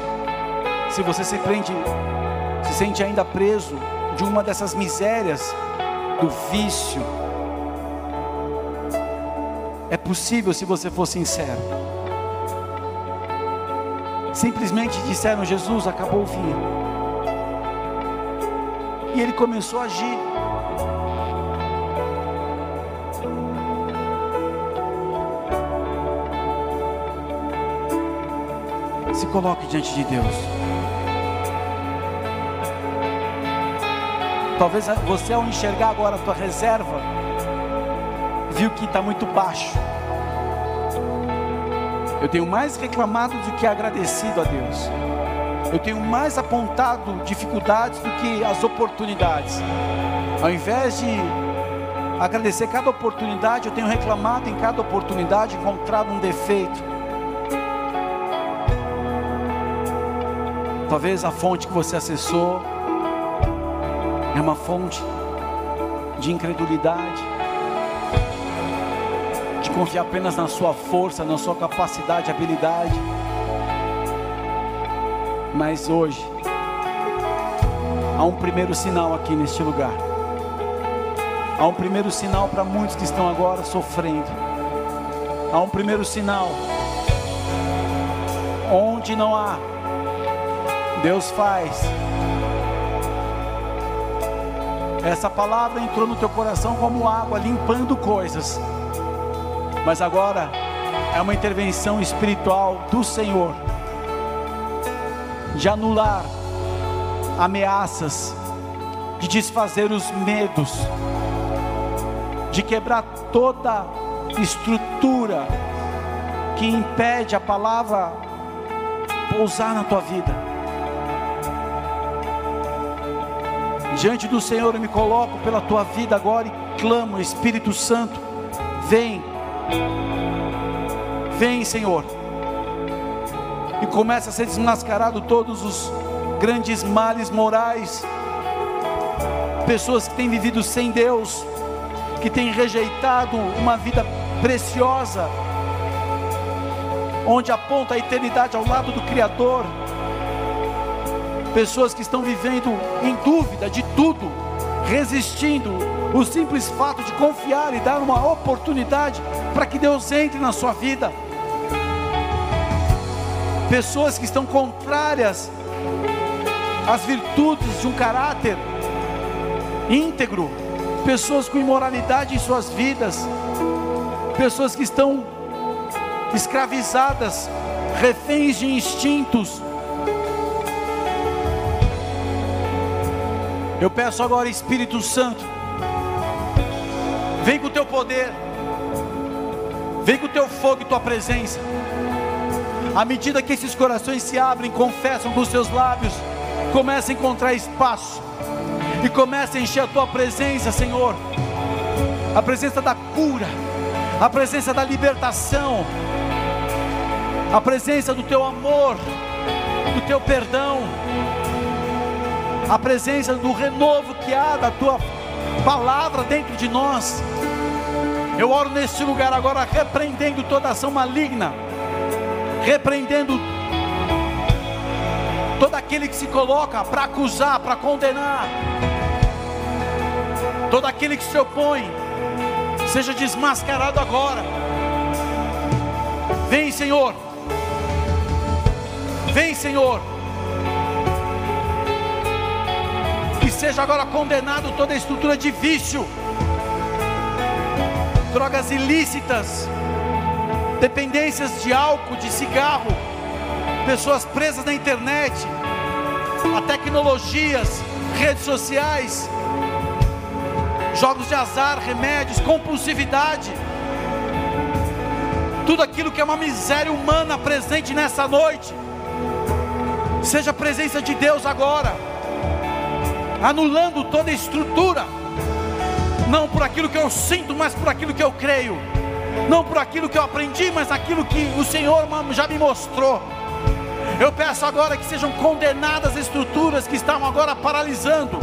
se você se, prende, se sente ainda preso de uma dessas misérias do vício, é possível se você for sincero simplesmente disseram: Jesus acabou o vinho. E ele começou a agir. Se coloque diante de Deus. Talvez você, ao enxergar agora a tua reserva, viu que está muito baixo. Eu tenho mais reclamado do que agradecido a Deus. Eu tenho mais apontado dificuldades do que as oportunidades. Ao invés de agradecer cada oportunidade, eu tenho reclamado em cada oportunidade, encontrado um defeito. Talvez a fonte que você acessou é uma fonte de incredulidade confiar apenas na sua força, na sua capacidade, habilidade. Mas hoje, há um primeiro sinal aqui neste lugar. Há um primeiro sinal para muitos que estão agora sofrendo. Há um primeiro sinal. Onde não há, Deus faz. Essa palavra entrou no teu coração como água, limpando coisas mas agora é uma intervenção espiritual do Senhor de anular ameaças, de desfazer os medos, de quebrar toda estrutura que impede a palavra pousar na tua vida. Diante do Senhor eu me coloco pela tua vida agora e clamo, Espírito Santo, vem Vem, Senhor. E começa a ser desmascarado todos os grandes males morais. Pessoas que têm vivido sem Deus, que têm rejeitado uma vida preciosa, onde aponta a eternidade ao lado do Criador. Pessoas que estão vivendo em dúvida de tudo, resistindo o simples fato de confiar e dar uma oportunidade para que Deus entre na sua vida. pessoas que estão contrárias às virtudes de um caráter íntegro, pessoas com imoralidade em suas vidas, pessoas que estão escravizadas, reféns de instintos. Eu peço agora, Espírito Santo, vem com o teu poder, vem com o teu fogo e tua presença. À medida que esses corações se abrem, confessam com os seus lábios, começa a encontrar espaço e começa a encher a tua presença, Senhor. A presença da cura, a presença da libertação, a presença do teu amor, do teu perdão, a presença do renovo que há da tua palavra dentro de nós. Eu oro neste lugar agora, repreendendo toda ação maligna, repreendendo todo aquele que se coloca para acusar, para condenar, todo aquele que se opõe, seja desmascarado agora. Vem, Senhor. Vem, Senhor. Que seja agora condenado toda a estrutura de vício, drogas ilícitas, dependências de álcool, de cigarro pessoas presas na internet, a tecnologias, redes sociais, jogos de azar, remédios, compulsividade, tudo aquilo que é uma miséria humana presente nessa noite, seja a presença de Deus agora, anulando toda estrutura, não por aquilo que eu sinto, mas por aquilo que eu creio, não por aquilo que eu aprendi, mas aquilo que o Senhor já me mostrou. Eu peço agora que sejam condenadas as estruturas que estão agora paralisando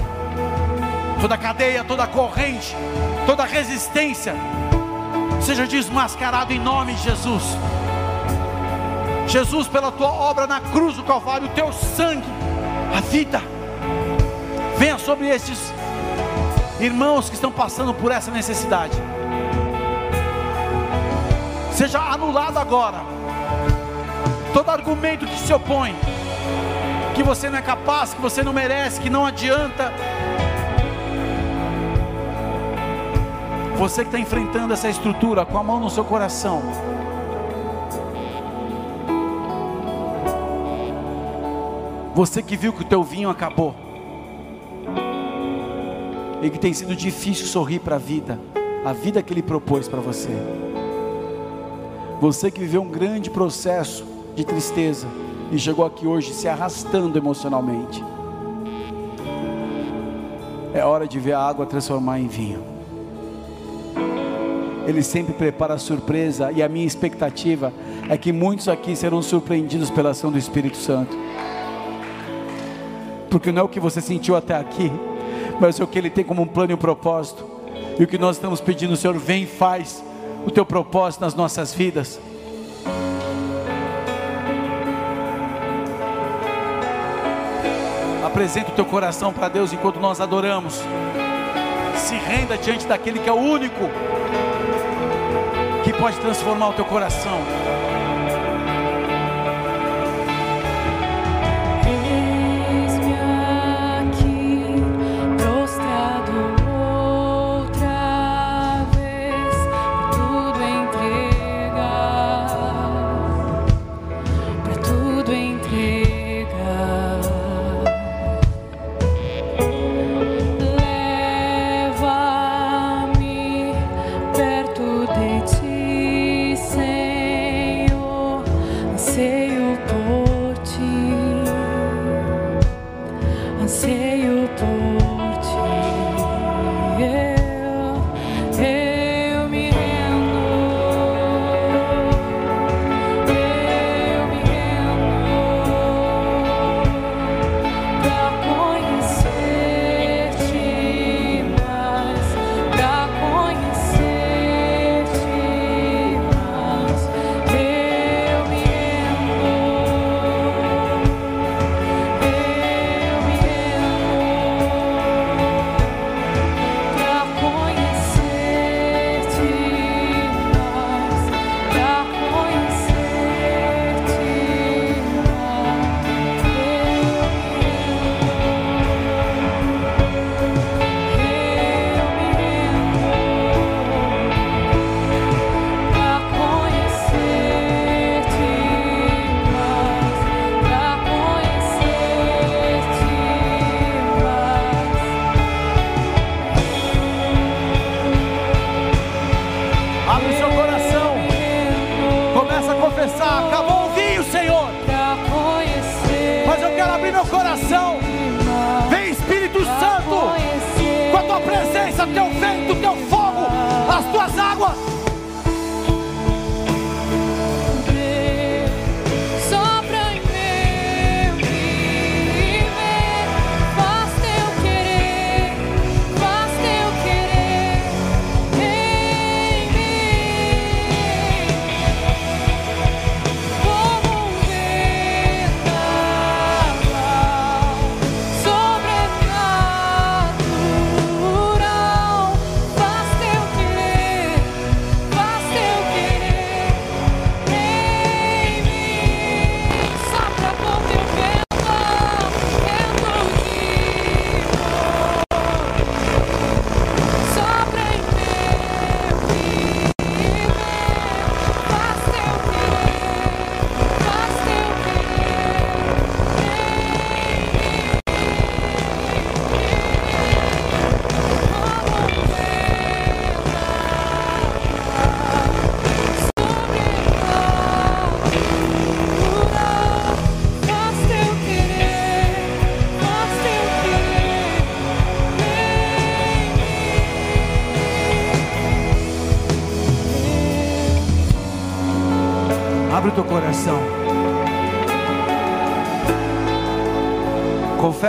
toda cadeia, toda corrente, toda resistência, seja desmascarado em nome de Jesus. Jesus, pela tua obra na cruz do Calvário, o teu sangue, a vida, venha sobre estes irmãos que estão passando por essa necessidade. Seja anulado agora todo argumento que se opõe, que você não é capaz, que você não merece, que não adianta. Você que está enfrentando essa estrutura com a mão no seu coração, Você que viu que o teu vinho acabou. E que tem sido difícil sorrir para a vida, a vida que ele propôs para você. Você que viveu um grande processo de tristeza e chegou aqui hoje se arrastando emocionalmente. É hora de ver a água transformar em vinho. Ele sempre prepara a surpresa e a minha expectativa é que muitos aqui serão surpreendidos pela ação do Espírito Santo. Porque não é o que você sentiu até aqui, mas é o que ele tem como um plano e um propósito. E o que nós estamos pedindo, Senhor, vem e faz o teu propósito nas nossas vidas. apresenta o teu coração para Deus enquanto nós adoramos. Se renda diante daquele que é o único que pode transformar o teu coração.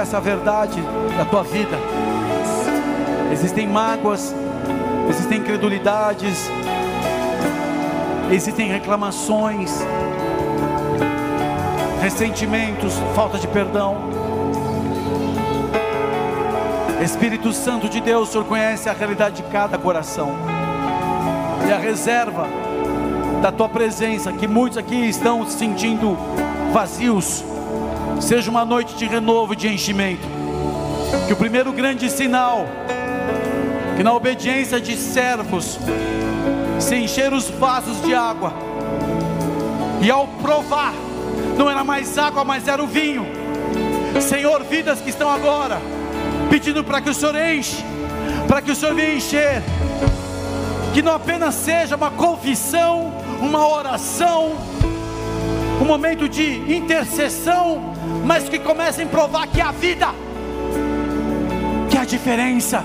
Confessa a verdade da tua vida. Existem mágoas, existem incredulidades, existem reclamações, ressentimentos, falta de perdão. Espírito Santo de Deus, o Senhor conhece a realidade de cada coração e a reserva da tua presença, que muitos aqui estão se sentindo vazios Seja uma noite de renovo e de enchimento. Que o primeiro grande sinal, que na obediência de servos, se encher os vasos de água, e ao provar, não era mais água, mas era o vinho. Senhor, vidas que estão agora, pedindo para que o Senhor enche, para que o Senhor venha encher, que não apenas seja uma confissão, uma oração, um momento de intercessão, mas que comecem a provar que a vida, que a diferença.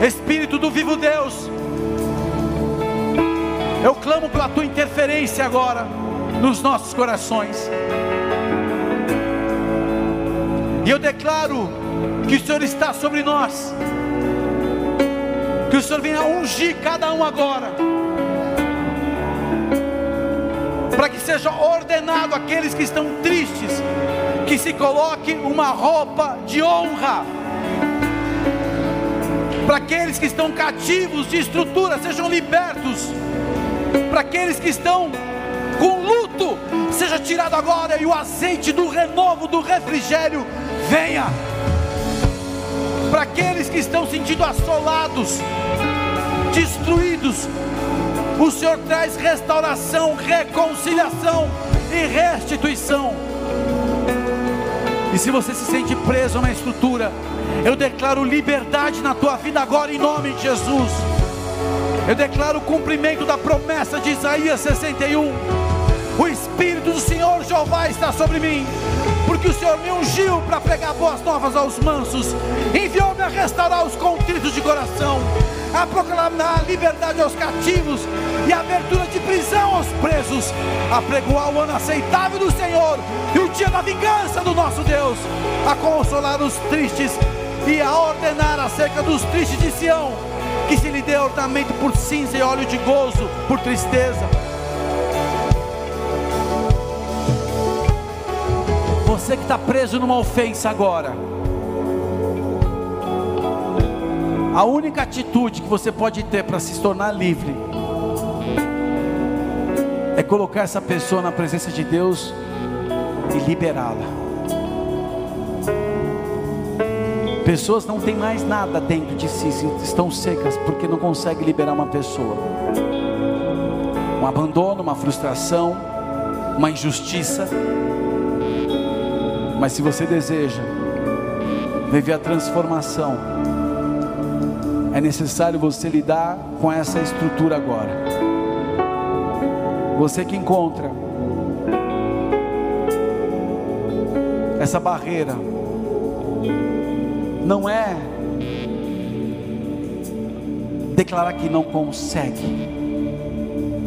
Espírito do vivo Deus, eu clamo pela tua interferência agora nos nossos corações. E eu declaro que o Senhor está sobre nós. Que o Senhor venha ungir cada um agora para que seja ordenado aqueles que estão tristes, que se coloque uma roupa de honra, para aqueles que estão cativos de estrutura sejam libertos, para aqueles que estão com luto seja tirado agora e o azeite do renovo, do refrigério. Venha. Para aqueles que estão sentindo assolados, destruídos, o Senhor traz restauração, reconciliação e restituição. E se você se sente preso na estrutura, eu declaro liberdade na tua vida agora em nome de Jesus. Eu declaro o cumprimento da promessa de Isaías 61. O Espírito do Senhor Jeová está sobre mim, porque o Senhor me ungiu para pregar boas novas aos mansos, enviou-me a restaurar os contritos de coração a proclamar liberdade aos cativos e abertura de prisão aos presos, a pregoar o ano aceitável do Senhor e o dia da vingança do nosso Deus, a consolar os tristes e a ordenar acerca dos tristes de Sião, que se lhe dê ornamento por cinza e óleo de gozo por tristeza. Você que está preso numa ofensa agora, A única atitude que você pode ter para se tornar livre é colocar essa pessoa na presença de Deus e liberá-la. Pessoas não têm mais nada dentro de si, estão secas porque não conseguem liberar uma pessoa. Um abandono, uma frustração, uma injustiça. Mas se você deseja viver a transformação, É necessário você lidar com essa estrutura agora. Você que encontra essa barreira, não é declarar que não consegue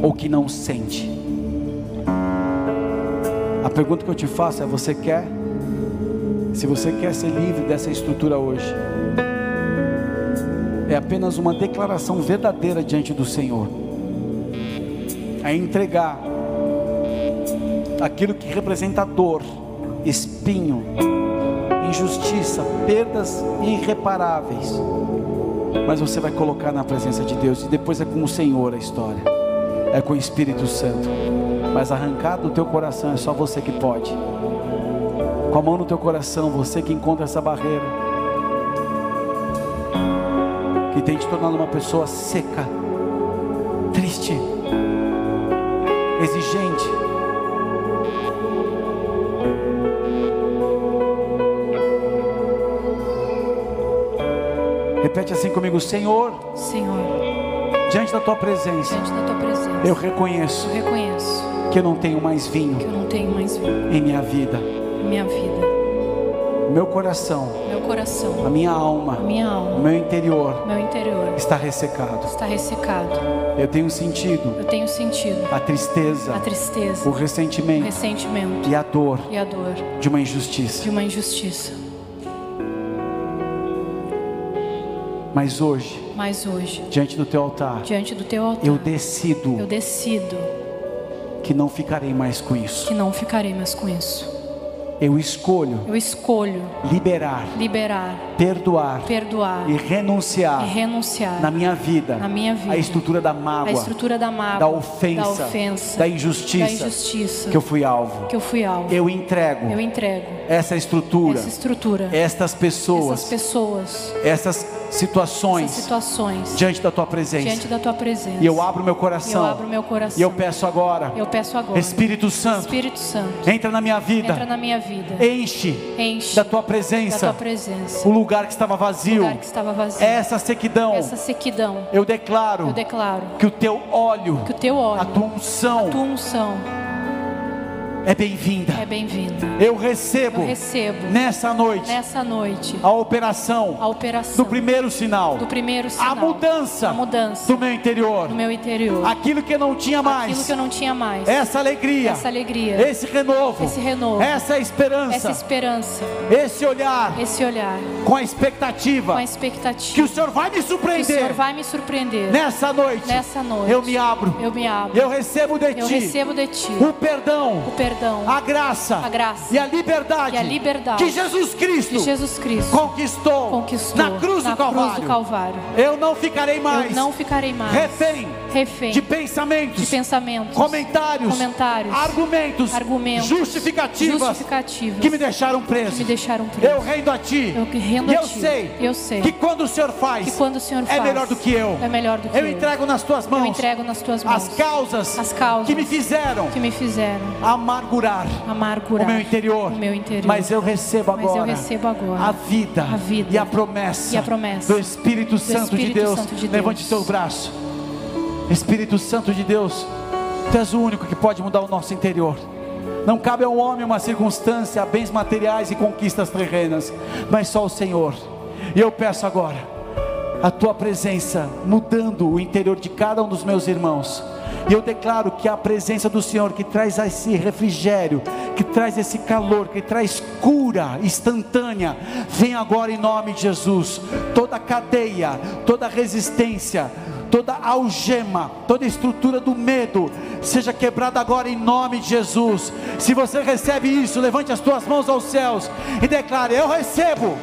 ou que não sente. A pergunta que eu te faço é: você quer? Se você quer ser livre dessa estrutura hoje, é apenas uma declaração verdadeira diante do Senhor. É entregar aquilo que representa dor, espinho, injustiça, perdas irreparáveis. Mas você vai colocar na presença de Deus e depois é com o Senhor a história. É com o Espírito Santo. Mas arrancar do teu coração é só você que pode. Com a mão no teu coração, você que encontra essa barreira que tem te tornado uma pessoa seca, triste, exigente. Repete assim comigo, Senhor. Senhor, diante da tua presença, diante da tua presença, eu reconheço, eu reconheço que eu não tenho mais vinho, que eu não tenho mais vinho em minha vida. Em minha vida. Meu coração, meu coração, a minha alma, a minha alma, o meu interior, meu interior está ressecado. Está ressecado. Eu tenho sentido, eu tenho sentido a tristeza, a tristeza, o ressentimento, o ressentimento e a dor, e a dor de uma injustiça. De uma injustiça. Mas hoje, mas hoje, diante do teu altar, diante do teu altar, eu decido, eu decido que não ficarei mais com isso. Que não ficarei mais com isso. Eu escolho. Eu escolho liberar. Liberar. Perdoar. Perdoar. E renunciar. E renunciar. Na minha vida. Na minha vida. A estrutura da mágoa. Estrutura da mágoa. Da ofensa. Da ofensa. Da injustiça. Da injustiça. Que eu fui alvo. Que eu fui alvo. Eu entrego. Eu entrego. Essa estrutura. Essa estrutura. Estas pessoas. Essas pessoas. Essas situações, situações diante da tua presença. Diante da tua presença. E eu abro meu coração. Eu abro meu coração. E eu peço agora. Eu peço agora. Espírito Santo. Espírito Santo. Entra na minha vida. Entra na minha vida. Enche. Enche. Da tua presença. Da tua presença. O lugar que estava vazio. Lugar que estava vazio. Essa sequidão. Essa sequidão. Eu declaro. Eu declaro. Que o teu óleo. Que o teu óleo. A tua unção. A tua unção é bem-vinda. É bem-vinda. Eu recebo. Eu recebo. Nessa noite. Nessa noite. A operação. A operação. Do primeiro sinal. Do primeiro sinal. A mudança. A mudança. Do meu interior. Do meu interior. Aquilo que eu não tinha mais. Aquilo que eu não tinha mais. Essa alegria. Essa alegria. Esse renovo. Esse renovo. Essa esperança. Essa esperança. Esse olhar. Esse olhar. Com a expectativa. Com a expectativa. Que o Senhor vai me surpreender. Que o Senhor vai me surpreender. Nessa noite. Nessa noite. Eu me abro. Eu me abro. Eu recebo de eu ti. Eu recebo de ti. O perdão. O perdão. A graça a graça e a liberdade, e a liberdade que Jesus Cristo, que Jesus Cristo conquistou, conquistou na cruz, na do, Calvário. cruz do Calvário. Eu não ficarei mais, Eu não ficarei mais refém, refém de pensamentos, de pensamentos, comentários, comentários, argumentos, argumentos justificativas, justificativas que me deixaram preso. Me deixaram preso. Eu rendo a ti. Eu rendo e a eu ti. sei, eu sei que quando o Senhor faz, que quando o Senhor é faz, melhor do que eu. É melhor do que eu. eu. entrego nas tuas mãos. Eu entrego nas tuas mãos as causas, as causas que me fizeram, que me fizeram amargurar, amargurar o meu interior. O meu interior. Mas eu recebo agora, eu recebo agora a vida, a vida e a promessa, e a promessa do Espírito, do Santo, Espírito de Deus. Santo de Deus. Levante seu braço. Espírito Santo de Deus, Tu és o único que pode mudar o nosso interior. Não cabe ao homem uma circunstância, bens materiais e conquistas terrenas, mas só o Senhor. E eu peço agora a tua presença mudando o interior de cada um dos meus irmãos. E eu declaro que a presença do Senhor que traz esse refrigério, que traz esse calor, que traz cura instantânea, vem agora em nome de Jesus. Toda cadeia, toda resistência, toda algema, toda estrutura do medo, seja quebrada agora em nome de Jesus. Se você recebe isso, levante as tuas mãos aos céus e declare: Eu recebo,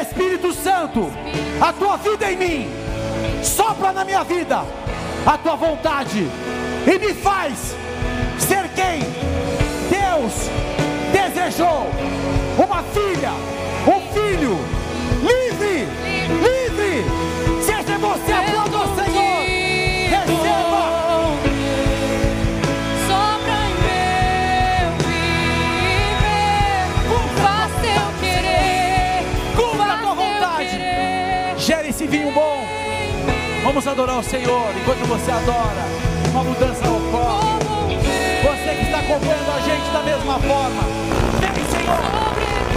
Espírito Santo, a tua vida em mim, sopra na minha vida a tua vontade e me faz ser quem Deus desejou: uma filha, um filho, adorar o Senhor. Enquanto você adora, uma mudança ocorre. Você que está acompanhando a gente da mesma forma. Vem, Senhor.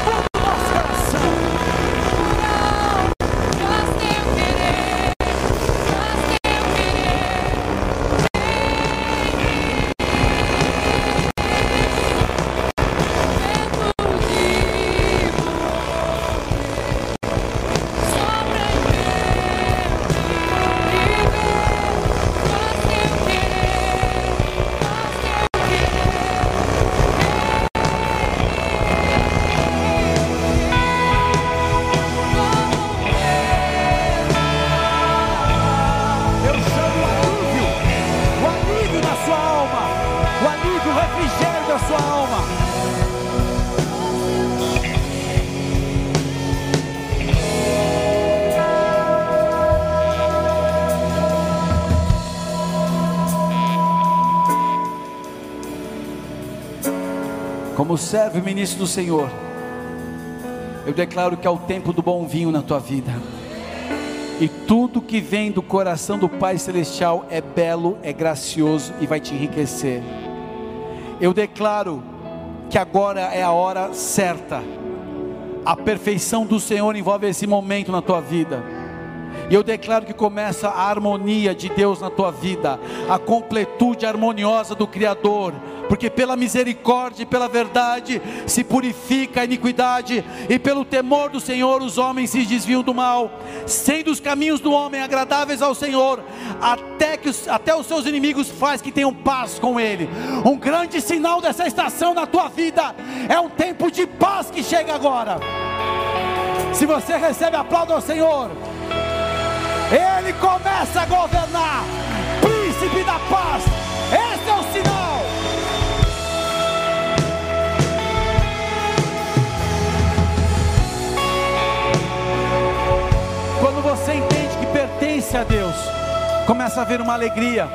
Como servo e ministro do Senhor, eu declaro que é o tempo do bom vinho na tua vida. E tudo que vem do coração do Pai Celestial é belo, é gracioso e vai te enriquecer. Eu declaro que agora é a hora certa. A perfeição do Senhor envolve esse momento na tua vida. E eu declaro que começa a harmonia de Deus na tua vida, a completude harmoniosa do Criador, porque pela misericórdia e pela verdade se purifica a iniquidade, e pelo temor do Senhor os homens se desviam do mal, sendo os caminhos do homem agradáveis ao Senhor, até que os, até os seus inimigos faz que tenham paz com ele. Um grande sinal dessa estação na tua vida é um tempo de paz que chega agora. Se você recebe aplauso ao Senhor, ele começa a governar, príncipe da paz. Esse é o sinal. Quando você entende que pertence a Deus, começa a haver uma alegria.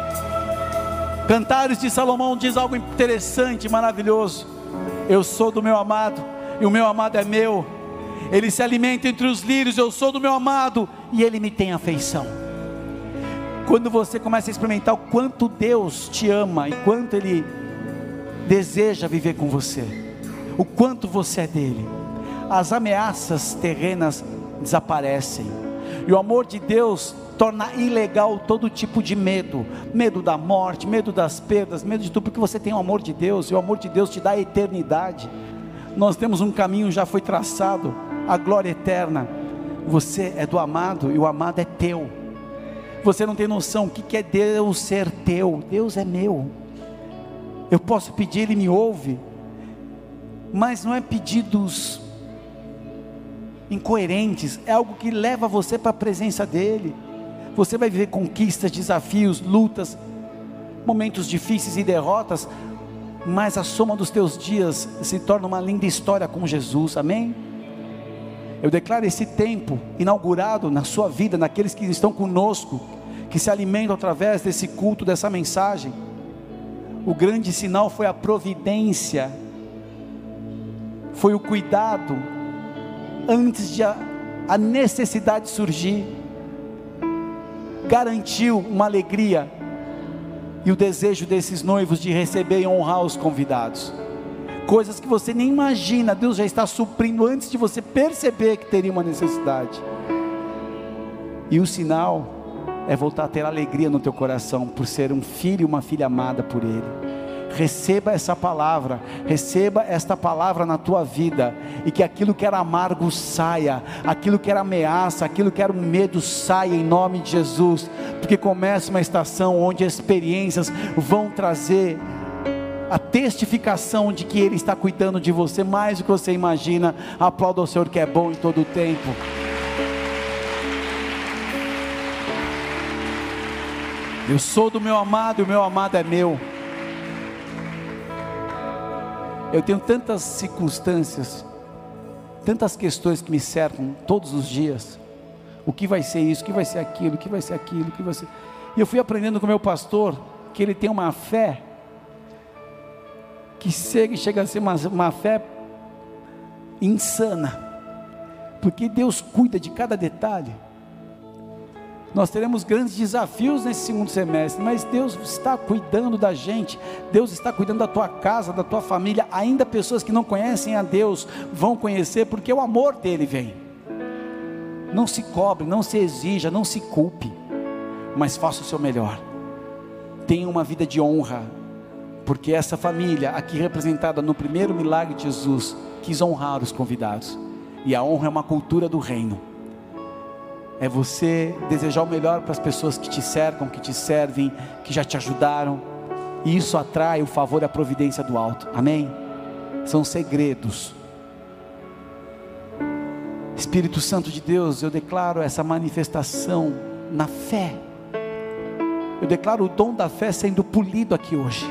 Cantares de Salomão diz algo interessante, maravilhoso. Eu sou do meu amado, e o meu amado é meu. Ele se alimenta entre os lírios, eu sou do meu amado, e ele me tem afeição. Quando você começa a experimentar o quanto Deus te ama e quanto Ele deseja viver com você, o quanto você é dele, as ameaças terrenas desaparecem, e o amor de Deus torna ilegal todo tipo de medo, medo da morte, medo das perdas, medo de tudo, porque você tem o amor de Deus, e o amor de Deus te dá a eternidade. Nós temos um caminho já foi traçado, a glória eterna. Você é do amado e o amado é teu. Você não tem noção o que é Deus ser teu. Deus é meu. Eu posso pedir, Ele me ouve, mas não é pedidos incoerentes, é algo que leva você para a presença dEle. Você vai viver conquistas, desafios, lutas, momentos difíceis e derrotas, mas a soma dos teus dias se torna uma linda história com Jesus, amém? Eu declaro esse tempo inaugurado na sua vida, naqueles que estão conosco, que se alimentam através desse culto, dessa mensagem. O grande sinal foi a providência, foi o cuidado, antes de a, a necessidade surgir, garantiu uma alegria e o desejo desses noivos de receber e honrar os convidados. Coisas que você nem imagina, Deus já está suprindo antes de você perceber que teria uma necessidade. E o sinal é voltar a ter alegria no teu coração por ser um filho e uma filha amada por Ele. Receba essa palavra, receba esta palavra na tua vida, e que aquilo que era amargo saia, aquilo que era ameaça, aquilo que era um medo saia em nome de Jesus, porque começa uma estação onde experiências vão trazer a testificação de que Ele está cuidando de você mais do que você imagina. Aplauda o Senhor que é bom em todo o tempo. Eu sou do meu amado e o meu amado é meu. Eu tenho tantas circunstâncias, tantas questões que me cercam todos os dias. O que vai ser isso? O que vai ser aquilo? O que vai ser aquilo? O que vai ser... E eu fui aprendendo com meu pastor que ele tem uma fé que chega, chega a ser uma, uma fé insana, porque Deus cuida de cada detalhe. Nós teremos grandes desafios nesse segundo semestre, mas Deus está cuidando da gente, Deus está cuidando da tua casa, da tua família. Ainda pessoas que não conhecem a Deus vão conhecer, porque o amor dele vem. Não se cobre, não se exija, não se culpe, mas faça o seu melhor. Tenha uma vida de honra, porque essa família, aqui representada no primeiro milagre de Jesus, quis honrar os convidados, e a honra é uma cultura do reino é você desejar o melhor para as pessoas que te cercam, que te servem, que já te ajudaram. E isso atrai o favor e a providência do alto. Amém? São segredos. Espírito Santo de Deus, eu declaro essa manifestação na fé. Eu declaro o dom da fé sendo polido aqui hoje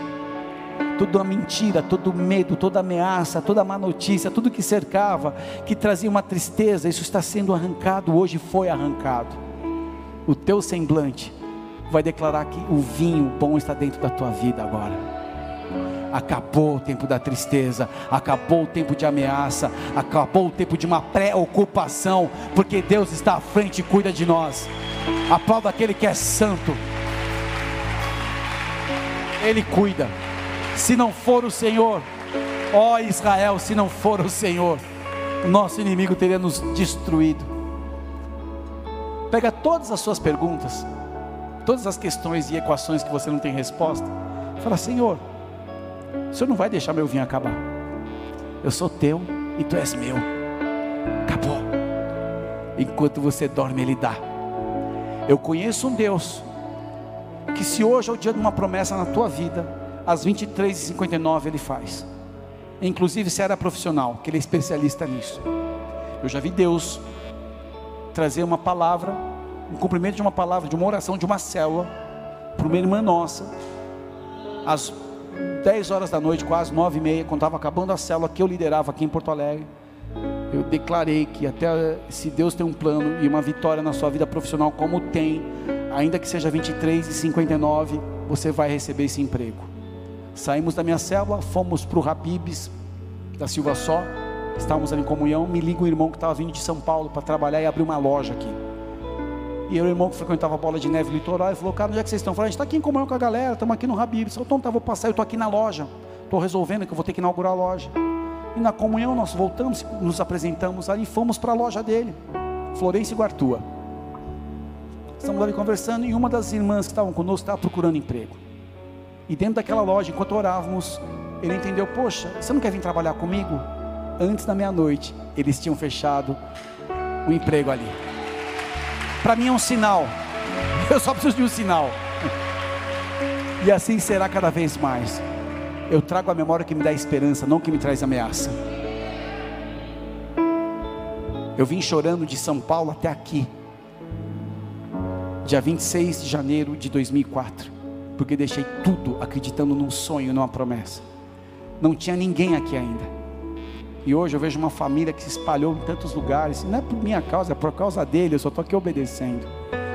toda mentira, todo medo, toda ameaça, toda má notícia, tudo que cercava, que trazia uma tristeza, isso está sendo arrancado, hoje foi arrancado. O teu semblante vai declarar que o vinho bom está dentro da tua vida agora. Acabou o tempo da tristeza, acabou o tempo de ameaça, acabou o tempo de uma preocupação, porque Deus está à frente e cuida de nós. Aplauda aquele que é santo. Ele cuida. Se não for o Senhor, ó Israel, se não for o Senhor, o nosso inimigo teria nos destruído. Pega todas as suas perguntas, todas as questões e equações que você não tem resposta. Fala, Senhor, o Senhor não vai deixar meu vinho acabar. Eu sou teu e tu és meu. Acabou. Enquanto você dorme, Ele dá. Eu conheço um Deus que se hoje é o dia de uma promessa na tua vida, às 23h59 ele faz. Inclusive se era profissional, que ele é especialista nisso. Eu já vi Deus trazer uma palavra, um cumprimento de uma palavra, de uma oração, de uma célula, para uma irmã nossa, às 10 horas da noite, quase 9 e meia, quando estava acabando a célula que eu liderava aqui em Porto Alegre, eu declarei que até se Deus tem um plano e uma vitória na sua vida profissional, como tem, ainda que seja 23 e 59, você vai receber esse emprego. Saímos da minha célula, fomos para o Habibs da Silva Só, estávamos ali em comunhão. Me liga um irmão que estava vindo de São Paulo para trabalhar e abrir uma loja aqui. E eu, o irmão que frequentava a bola de neve litoral, falou: Cara, onde é que vocês estão? Eu falei: A gente está aqui em comunhão com a galera, estamos aqui no Habibs. Eu falei: Então, tá, vou passar, eu estou aqui na loja, estou resolvendo que eu vou ter que inaugurar a loja. E na comunhão nós voltamos, nos apresentamos ali, fomos para a loja dele, Florencio Guartua. Estamos ali conversando e uma das irmãs que estavam conosco estava procurando emprego. E dentro daquela loja, enquanto orávamos, ele entendeu: Poxa, você não quer vir trabalhar comigo? Antes da meia-noite, eles tinham fechado o emprego ali. Para mim é um sinal. Eu só preciso de um sinal. E assim será cada vez mais. Eu trago a memória que me dá esperança, não que me traz ameaça. Eu vim chorando de São Paulo até aqui, dia 26 de janeiro de 2004 porque deixei tudo acreditando num sonho, numa promessa. Não tinha ninguém aqui ainda. E hoje eu vejo uma família que se espalhou em tantos lugares. Não é por minha causa, é por causa dele. Eu só estou aqui obedecendo.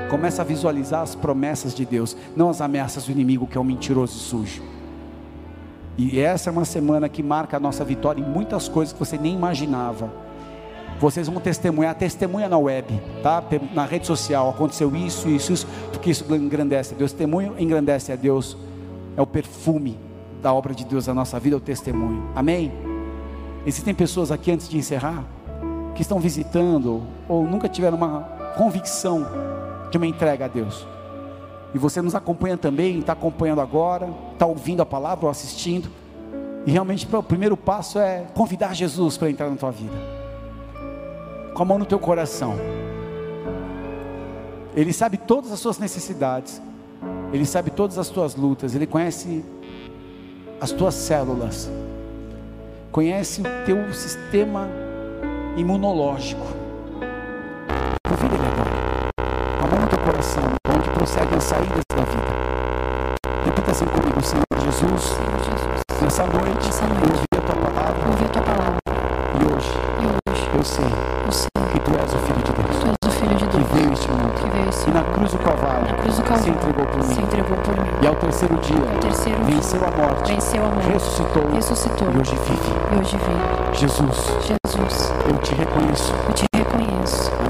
Começa a visualizar as promessas de Deus, não as ameaças do inimigo, que é um mentiroso e sujo. E essa é uma semana que marca a nossa vitória em muitas coisas que você nem imaginava. Vocês vão testemunhar, testemunha na web, tá? Na rede social, aconteceu isso, isso, isso, porque isso engrandece a Deus. Testemunho engrandece a Deus. É o perfume da obra de Deus na nossa vida, é o testemunho. Amém? Existem pessoas aqui antes de encerrar que estão visitando ou nunca tiveram uma convicção de uma entrega a Deus. E você nos acompanha também, está acompanhando agora, está ouvindo a palavra ou assistindo. E realmente o primeiro passo é convidar Jesus para entrar na tua vida com a mão no teu coração. Ele sabe todas as suas necessidades, Ele sabe todas as tuas lutas, Ele conhece as tuas células, conhece o teu sistema imunológico. Convida Ele agora, com a mão no teu coração, onde procedem as saídas da vida. Repita assim comigo, Senhor Jesus, Senhor Jesus, nessa noite, Nessa noite. eu ouvi a tua palavra ouvi a tua palavra e hoje e hoje eu sei que tu és o Filho de Deus, que tu és o Filho de que Deus veio a este mundo. que veio esse E na cruz do Calvário, na cruz do se Calvário entregou por se mim. entregou por mim. E ao terceiro dia, Ao terceiro dia, venceu a morte, venceu a morte, ressuscitou, ressuscitou e hoje vive. e hoje vive. Jesus, Jesus, eu te reconheço eu te reconheço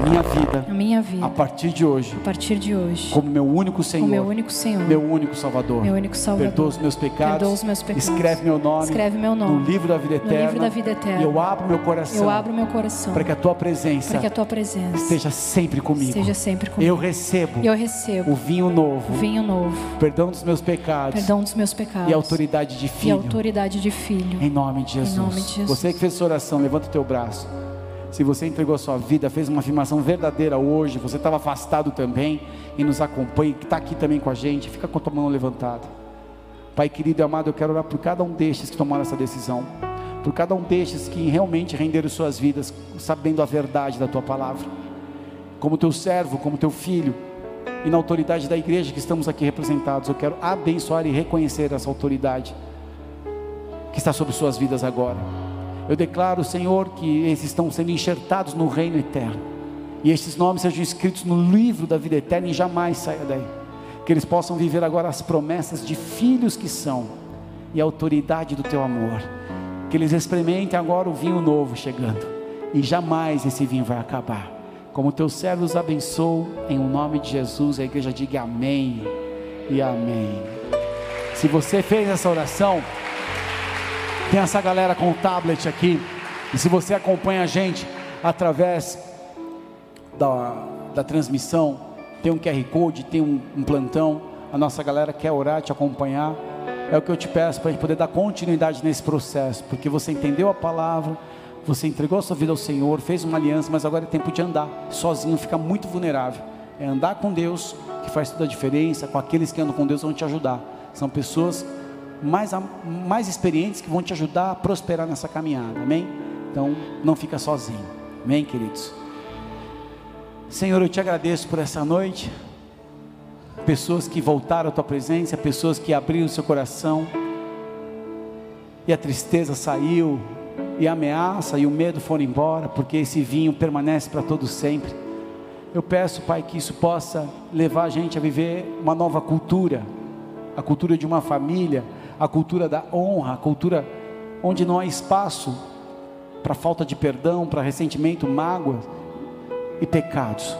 minha vida, a minha a vida, partir de hoje, a partir de hoje, como meu único Senhor, meu único Senhor, meu único Salvador. meu único Salvador. Perdoa os meus pecados. Perdoa os meus pecados. Escreve meu nome. Escreve meu nome no livro da vida no eterna. livro da vida eterna. E eu abro meu coração. Eu abro meu coração para que a tua presença para que a tua presença esteja sempre comigo. esteja sempre comigo. Eu recebo E eu recebo o vinho novo, o vinho novo, perdão dos meus pecados perdão dos meus pecados e autoridade de e filho. autoridade de filho. Em nome de Jesus. nome de Jesus. Você que fez essa oração, levanta o teu braço. Se você entregou a sua vida, fez uma afirmação verdadeira hoje, você estava afastado também e nos acompanha, que está aqui também com a gente, fica com a tua mão levantada. Pai querido e amado, eu quero orar por cada um destes que tomaram essa decisão, por cada um destes que realmente renderam suas vidas, sabendo a verdade da tua palavra, como teu servo, como teu filho, e na autoridade da igreja que estamos aqui representados, eu quero abençoar e reconhecer essa autoridade que está sobre suas vidas agora. Eu declaro, Senhor, que eles estão sendo enxertados no reino eterno. E estes nomes sejam escritos no livro da vida eterna e jamais saia daí. Que eles possam viver agora as promessas de filhos que são e a autoridade do teu amor. Que eles experimentem agora o vinho novo chegando e jamais esse vinho vai acabar. Como teus servos abençoo, em o nome de Jesus, a igreja diga amém e amém. Se você fez essa oração, tem essa galera com o tablet aqui. E se você acompanha a gente através da, da transmissão, tem um QR Code, tem um, um plantão. A nossa galera quer orar, te acompanhar. É o que eu te peço para a gente poder dar continuidade nesse processo, porque você entendeu a palavra, você entregou a sua vida ao Senhor, fez uma aliança, mas agora é tempo de andar. Sozinho fica muito vulnerável. É andar com Deus que faz toda a diferença. Com aqueles que andam com Deus vão te ajudar. São pessoas mais, mais experientes que vão te ajudar a prosperar nessa caminhada, amém? Então, não fica sozinho, amém, queridos? Senhor, eu te agradeço por essa noite, pessoas que voltaram à tua presença, pessoas que abriram seu coração, e a tristeza saiu, e a ameaça e o medo foram embora, porque esse vinho permanece para todo sempre. Eu peço, Pai, que isso possa levar a gente a viver uma nova cultura, a cultura de uma família, a cultura da honra, a cultura onde não há espaço para falta de perdão, para ressentimento, mágoa e pecados,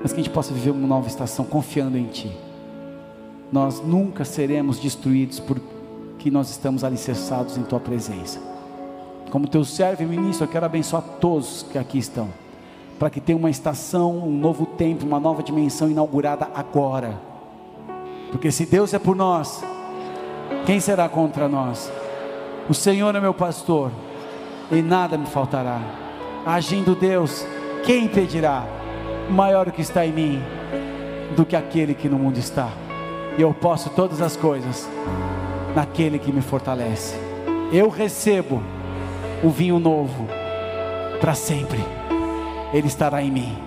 mas que a gente possa viver uma nova estação confiando em Ti. Nós nunca seremos destruídos porque nós estamos alicerçados em Tua presença. Como Teu servo e ministro, eu quero abençoar todos que aqui estão, para que tenha uma estação, um novo tempo, uma nova dimensão inaugurada agora. Porque se Deus é por nós, quem será contra nós? O Senhor é meu pastor, e nada me faltará. Agindo Deus, quem impedirá? Maior o que está em mim do que aquele que no mundo está. E eu posso todas as coisas naquele que me fortalece. Eu recebo o vinho novo para sempre. Ele estará em mim.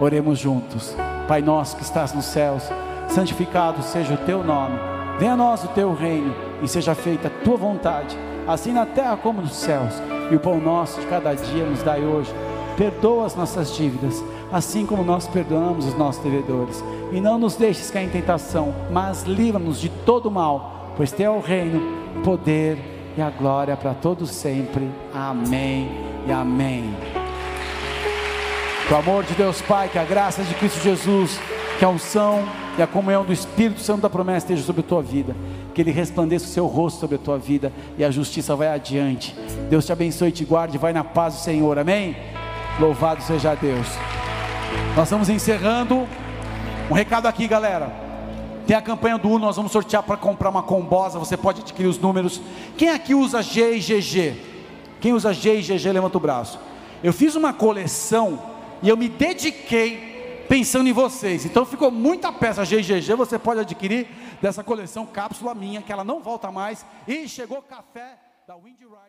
Oremos juntos. Pai nosso que estás nos céus, santificado seja o teu nome. Venha a nós o teu reino e seja feita a tua vontade, assim na terra como nos céus. E o pão nosso de cada dia nos dai hoje. Perdoa as nossas dívidas, assim como nós perdoamos os nossos devedores. E não nos deixes cair em tentação, mas livra-nos de todo mal, pois teu é o reino, o poder e a glória para todos sempre. Amém e amém. Que o amor de Deus Pai, que a graça de Cristo Jesus, que a unção e a comunhão do Espírito Santo da promessa esteja sobre a tua vida. Que Ele resplandeça o seu rosto sobre a tua vida e a justiça vai adiante. Deus te abençoe e te guarde. Vai na paz do Senhor. Amém? Louvado seja Deus. Nós estamos encerrando. Um recado aqui, galera. Tem a campanha do Uno, nós vamos sortear para comprar uma combosa. Você pode adquirir os números. Quem aqui usa G e GG? Quem usa G e GG, levanta o braço. Eu fiz uma coleção e eu me dediquei pensando em vocês. Então ficou muita peça G e GG. Você pode adquirir dessa coleção cápsula minha, que ela não volta mais. E chegou café da Wind Riders.